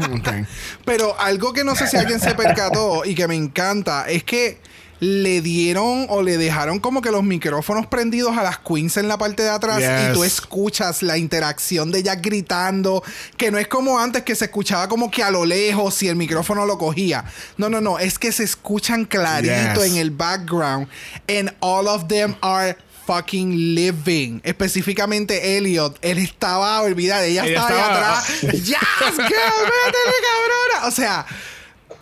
Pero algo que no sé si alguien se percató y que me encanta es que le dieron o le dejaron como que los micrófonos prendidos a las queens en la parte de atrás y tú escuchas la interacción de ellas gritando, que no es como antes que se escuchaba como que a lo lejos si el micrófono lo cogía. No, no, no, es que se escuchan clarito en el background and all of them are fucking living. Específicamente Elliot. Él estaba olvidada. Ella, estaba, ahí atrás. ¡Yes, cabrona! O sea,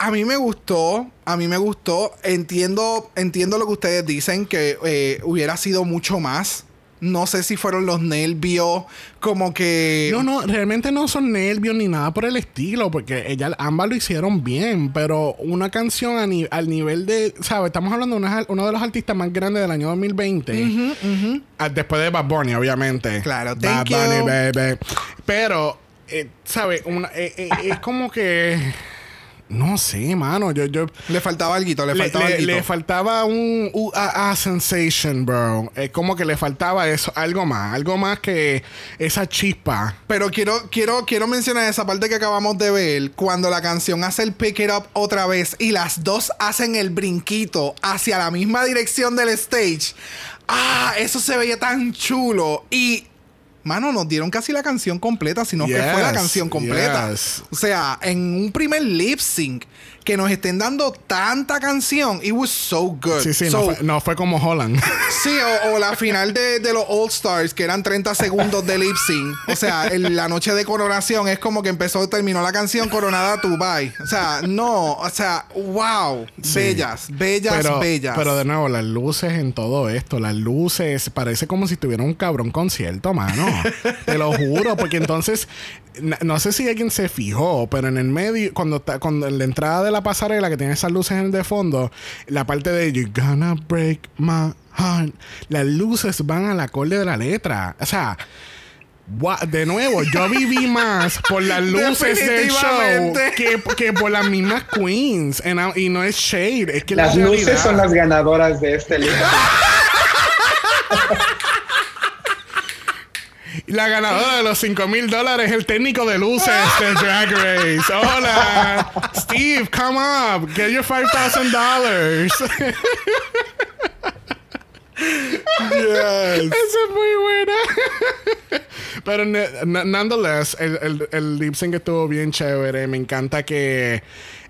a mí me gustó, a mí me gustó. Entiendo, entiendo lo que ustedes dicen, que eh, hubiera sido mucho más. No sé si fueron los nervios, como que... No, no, realmente no son nervios ni nada por el estilo, porque ellas ambas lo hicieron bien, pero una canción al nivel de, ¿sabes? Estamos hablando de uno de los artistas más grandes del año 2020. Ah, después de Bad Bunny, obviamente. Claro, Bad Bunny, baby. Pero, eh, ¿sabes? Eh, es como que no sé, mano. Yo, yo, le faltaba algo, le faltaba le, le, faltaba un uh, sensation, bro. Es como que le faltaba eso, algo más, algo más que esa chispa. Pero quiero, quiero, quiero mencionar esa parte que acabamos de ver. Cuando la canción hace el pick it up otra vez y las dos hacen el brinquito hacia la misma dirección del stage. Ah, eso se veía tan chulo. Y mano, nos dieron casi la canción completa, sino que fue la canción completa. O sea, en un primer lip sync que nos estén dando tanta canción, it was so good. Sí, sí, no, fue, como Holland. Sí, o, la final de, los All Stars, que eran 30 segundos de lip sync. O sea, la noche de coronación es como que empezó, terminó la canción coronada tu bye. O sea, no, o sea, wow. Bellas, bellas, bellas. Pero de nuevo, las luces en todo esto, las luces, parece como si tuviera un cabrón concierto, mano. Te lo juro, porque entonces no sé si alguien se fijó, pero en el medio, cuando está, cuando en la entrada de la pasarela que tiene esas luces en el de fondo, la parte de You're gonna break my heart, las luces van al acorde de la letra. O sea, de nuevo, yo viví más por las luces del show que, por las mismas queens. y no es shade, es que las luces son las ganadoras de este libro. La ganadora de los 5 mil dólares es el técnico de luces de Drag Race. Hola, Steve, come up, get your $5,000. yes. Esa es muy buena. Pero nonetheless, el, el, el lip sync estuvo bien chévere. Me encanta que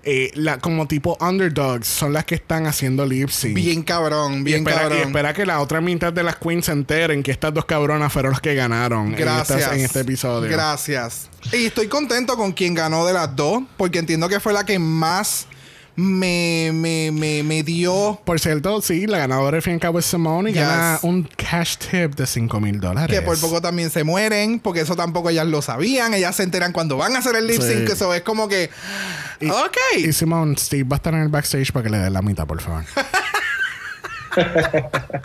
eh, la, como tipo underdogs son las que están haciendo lip sync. Bien cabrón, bien cabrón. Y espera que la otra mitad de las queens se enteren que estas dos cabronas fueron las que ganaron Gracias. En, este episodio. Gracias. Y estoy contento con quien ganó de las dos, porque entiendo que fue la que más me, me, me, me dio. Por cierto, sí, la ganadora al fin y al cabo es Simone y gana un cash tip de 5 mil dólares. Que por poco también se mueren, porque eso tampoco ellas lo sabían. Ellas se enteran cuando van a hacer el lip sync. Eso es como que. ok. Y Simone, Steve va a estar en el backstage para que le dé la mitad, por favor.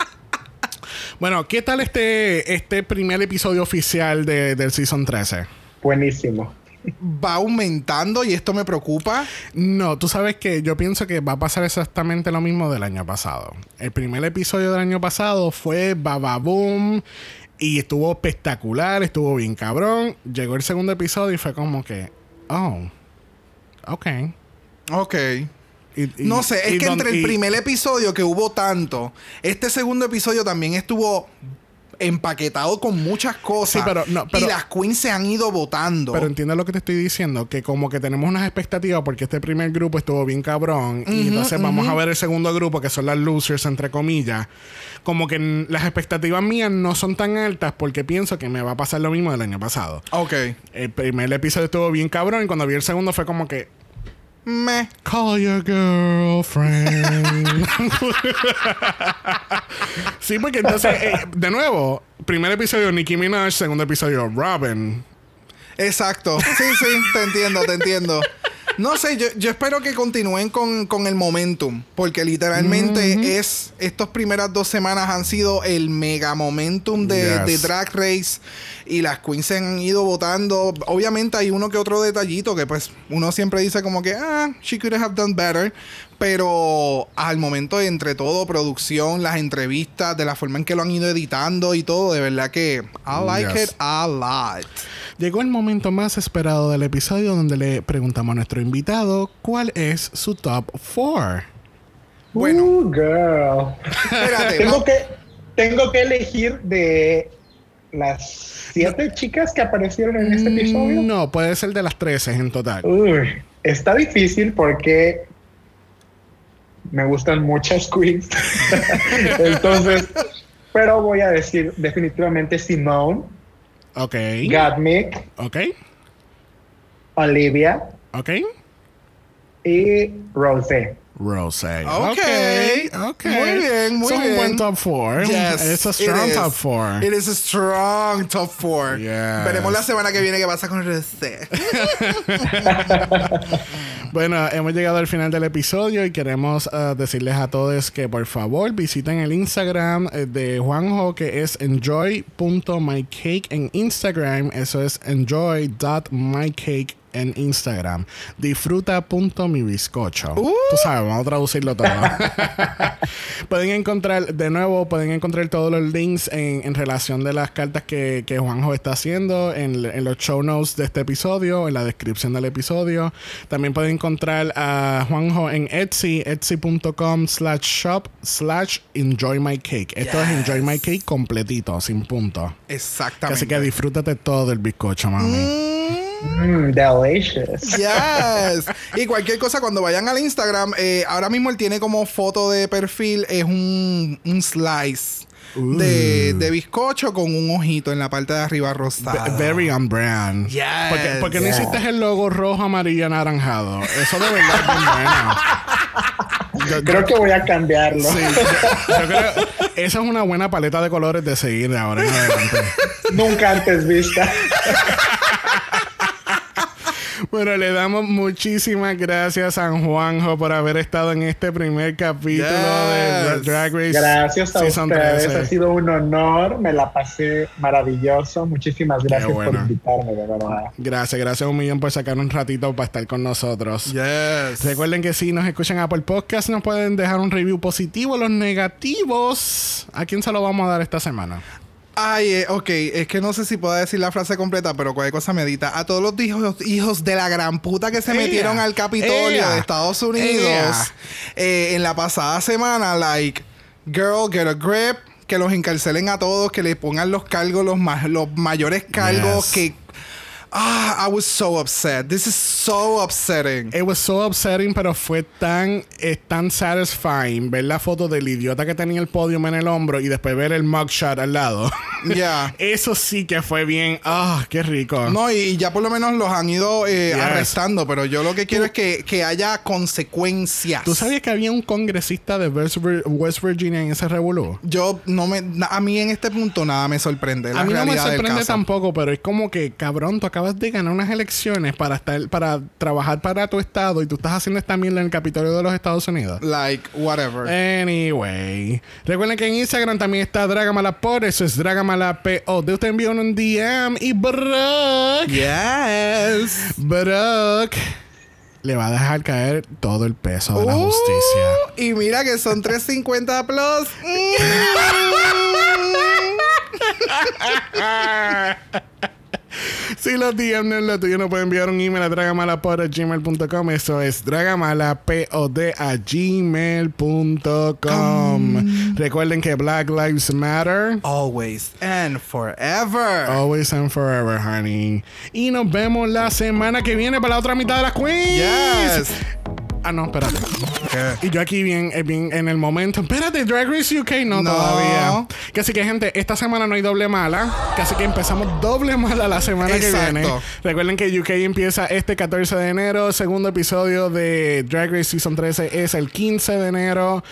bueno, ¿qué tal este, este primer episodio oficial de, del Season 13? Buenísimo va aumentando y esto me preocupa. No, tú sabes que yo pienso que va a pasar exactamente lo mismo del año pasado. El primer episodio del año pasado fue Bababoom y estuvo espectacular, estuvo bien cabrón. Llegó el segundo episodio y fue como que, oh, ok. Ok. no sé, es que entre el primer episodio que hubo tanto, este segundo episodio también estuvo empaquetado con muchas cosas. Sí, pero no, pero- y las queens se han ido votando. Pero entiende lo que te estoy diciendo, que como que tenemos unas expectativas porque este primer grupo estuvo bien cabrón y entonces vamos a ver el segundo grupo que son las losers entre comillas. Como que las expectativas mías no son tan altas porque pienso que me va a pasar lo mismo del año pasado. ok. El primer episodio estuvo bien cabrón y cuando vi el segundo fue como que Meh. Call your girlfriend. sí, porque entonces, eh, de nuevo, primer episodio Nicki Minaj, segundo episodio Robin. Exacto. Sí, sí, te entiendo, te entiendo. No sé, yo, yo espero que continúen con, con el momentum, porque literalmente es, estas primeras dos semanas han sido el mega momentum de, Yes. de Drag Race y las queens se han ido votando. Obviamente hay uno que otro detallito que pues uno siempre dice como que, ah, she could have done better, pero al momento de entre todo, producción, las entrevistas, de la forma en que lo han ido editando y todo, de verdad que I like Yes. it a lot. Llegó el momento más esperado del episodio donde le preguntamos a nuestro invitado cuál es su top 4. Bueno. Uh, girl. Espérate, tengo, que, tengo que elegir de las siete chicas que aparecieron en este episodio. No, puede ser de las 13 en total. Uy, está difícil porque me gustan muchas queens. Entonces, pero voy a decir definitivamente Simone, Ok, Gottmik, ok, Olivia ok. y Rosé. Rosé. Ok. ok. Muy bien, muy Son bien. un buen top 4. Yes, It's a it strong is. top 4. It is a strong top four. Yes. Veremos la semana que viene qué pasa con Rosé. Bueno, hemos llegado al final del episodio y queremos uh, decirles a todos que por favor visiten el Instagram eh, de Juanjo que es enjoy.mycake en Instagram. Eso es enjoy.mycake en Instagram. Disfruta.mibiscocho. Tú sabes, vamos a traducirlo todo. pueden encontrar, de nuevo, pueden encontrar todos los links en, en relación de las cartas que, que Juanjo está haciendo en, en los show notes de este episodio, en la descripción del episodio. También pueden encontrar a Juanjo en Etsy, etsy.com slash shop slash enjoy my cake. Esto es enjoy my cake completito, sin punto. Exactamente. Así que disfrútate todo el bizcocho, mami. Mm, delicious. Yes. Y cualquier cosa, cuando vayan al Instagram, eh, ahora mismo él tiene como foto de perfil, es un, un slice de, de bizcocho con un ojito en la parte de arriba rosada. Ve- Very on brand. Yes. ¿Por qué, por qué no hiciste el logo rojo, amarillo, anaranjado? Eso de verdad es bien bueno. Yo- Creo que voy a cambiarlo. Sí, yo- yo creo- esa es una buena paleta de colores de seguir de ahora en adelante. Nunca antes vista. Bueno, le damos muchísimas gracias a Juanjo por haber estado en este primer capítulo de Yes. Drag Race. Gracias a Season ustedes. 13. Ha sido un honor. Me la pasé maravilloso. Muchísimas gracias bueno. por invitarme, de verdad. Gracias, gracias un millón por sacar un ratito para estar con nosotros. Yes. Recuerden que si nos escuchan a Apple Podcast, nos pueden dejar un review positivo. Los negativos, ¿a quién se lo vamos a dar esta semana? Ay, eh, ok, es que no sé si puedo decir la frase completa, pero cualquier cosa medita. A todos los hijos, hijos de la gran puta que se metieron al Capitolio de Estados Unidos eh, en la pasada semana, like, girl, get a grip, que los encarcelen a todos, que les pongan los cargos, los, ma- los mayores cargos, Yes. que... Ah, I was so upset. This is so upsetting. It was so upsetting, pero fue tan, eh, tan satisfying ver la foto del idiota que tenía el podium en el hombro y después ver el mugshot al lado. Yeah. Eso sí que fue bien. Ah, qué rico. No, y, ya por lo menos los han ido eh, Yes. arrestando, pero yo lo que quiero es que, que haya consecuencias. ¿Tú sabías que había un congresista de West Vir- West Virginia en ese revolú? Yo no me. na- A mí en este punto nada me sorprende. La A mí no me sorprende tampoco, pero es como que, cabrón, tú acabas de ganar unas elecciones para estar, para trabajar para tu estado y tú estás haciendo esta mierda en el Capitolio de los Estados Unidos. Like, whatever. Anyway, recuerden que en Instagram también está Dragamala por eso es Dragamala PO. De usted envía un DM y Brock, yes. Brock le va a dejar caer todo el peso de la Uh, justicia. Y mira que son 350 plus. Mm. si los DM no es lo tuyo, no pueden enviar un email a dragamalapod.gmail.com. Eso es dragamalapod a gmail.com. Recuerden que Black Lives Matter. Always and forever. Always and forever, honey. Y nos vemos la semana que viene para la otra mitad de las queens. Yes. Ah, no, espérate. ¿Qué? Y yo aquí bien, eh, bien en el momento. Espérate, Drag Race UK no, No. todavía. Que así que, gente, esta semana no hay doble mala. Que así que empezamos doble mala la semana que viene. Recuerden que UK empieza este 14 de enero. Segundo episodio de Drag Race Season 13 es el 15 de enero.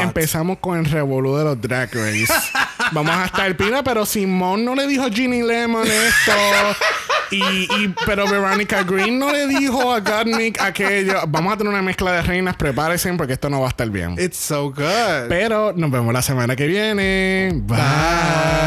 Empezamos con el revolú de los Drag Race. Vamos a estar pina, pero Simón no le dijo a Ginny Lemon esto. Y, y- pero Veronica Green no le dijo a Gottmik aquello. Vamos a tener una mezcla de reinas, prepárense porque esto no va a estar bien. It's so good. Pero nos vemos la semana que viene. Bye.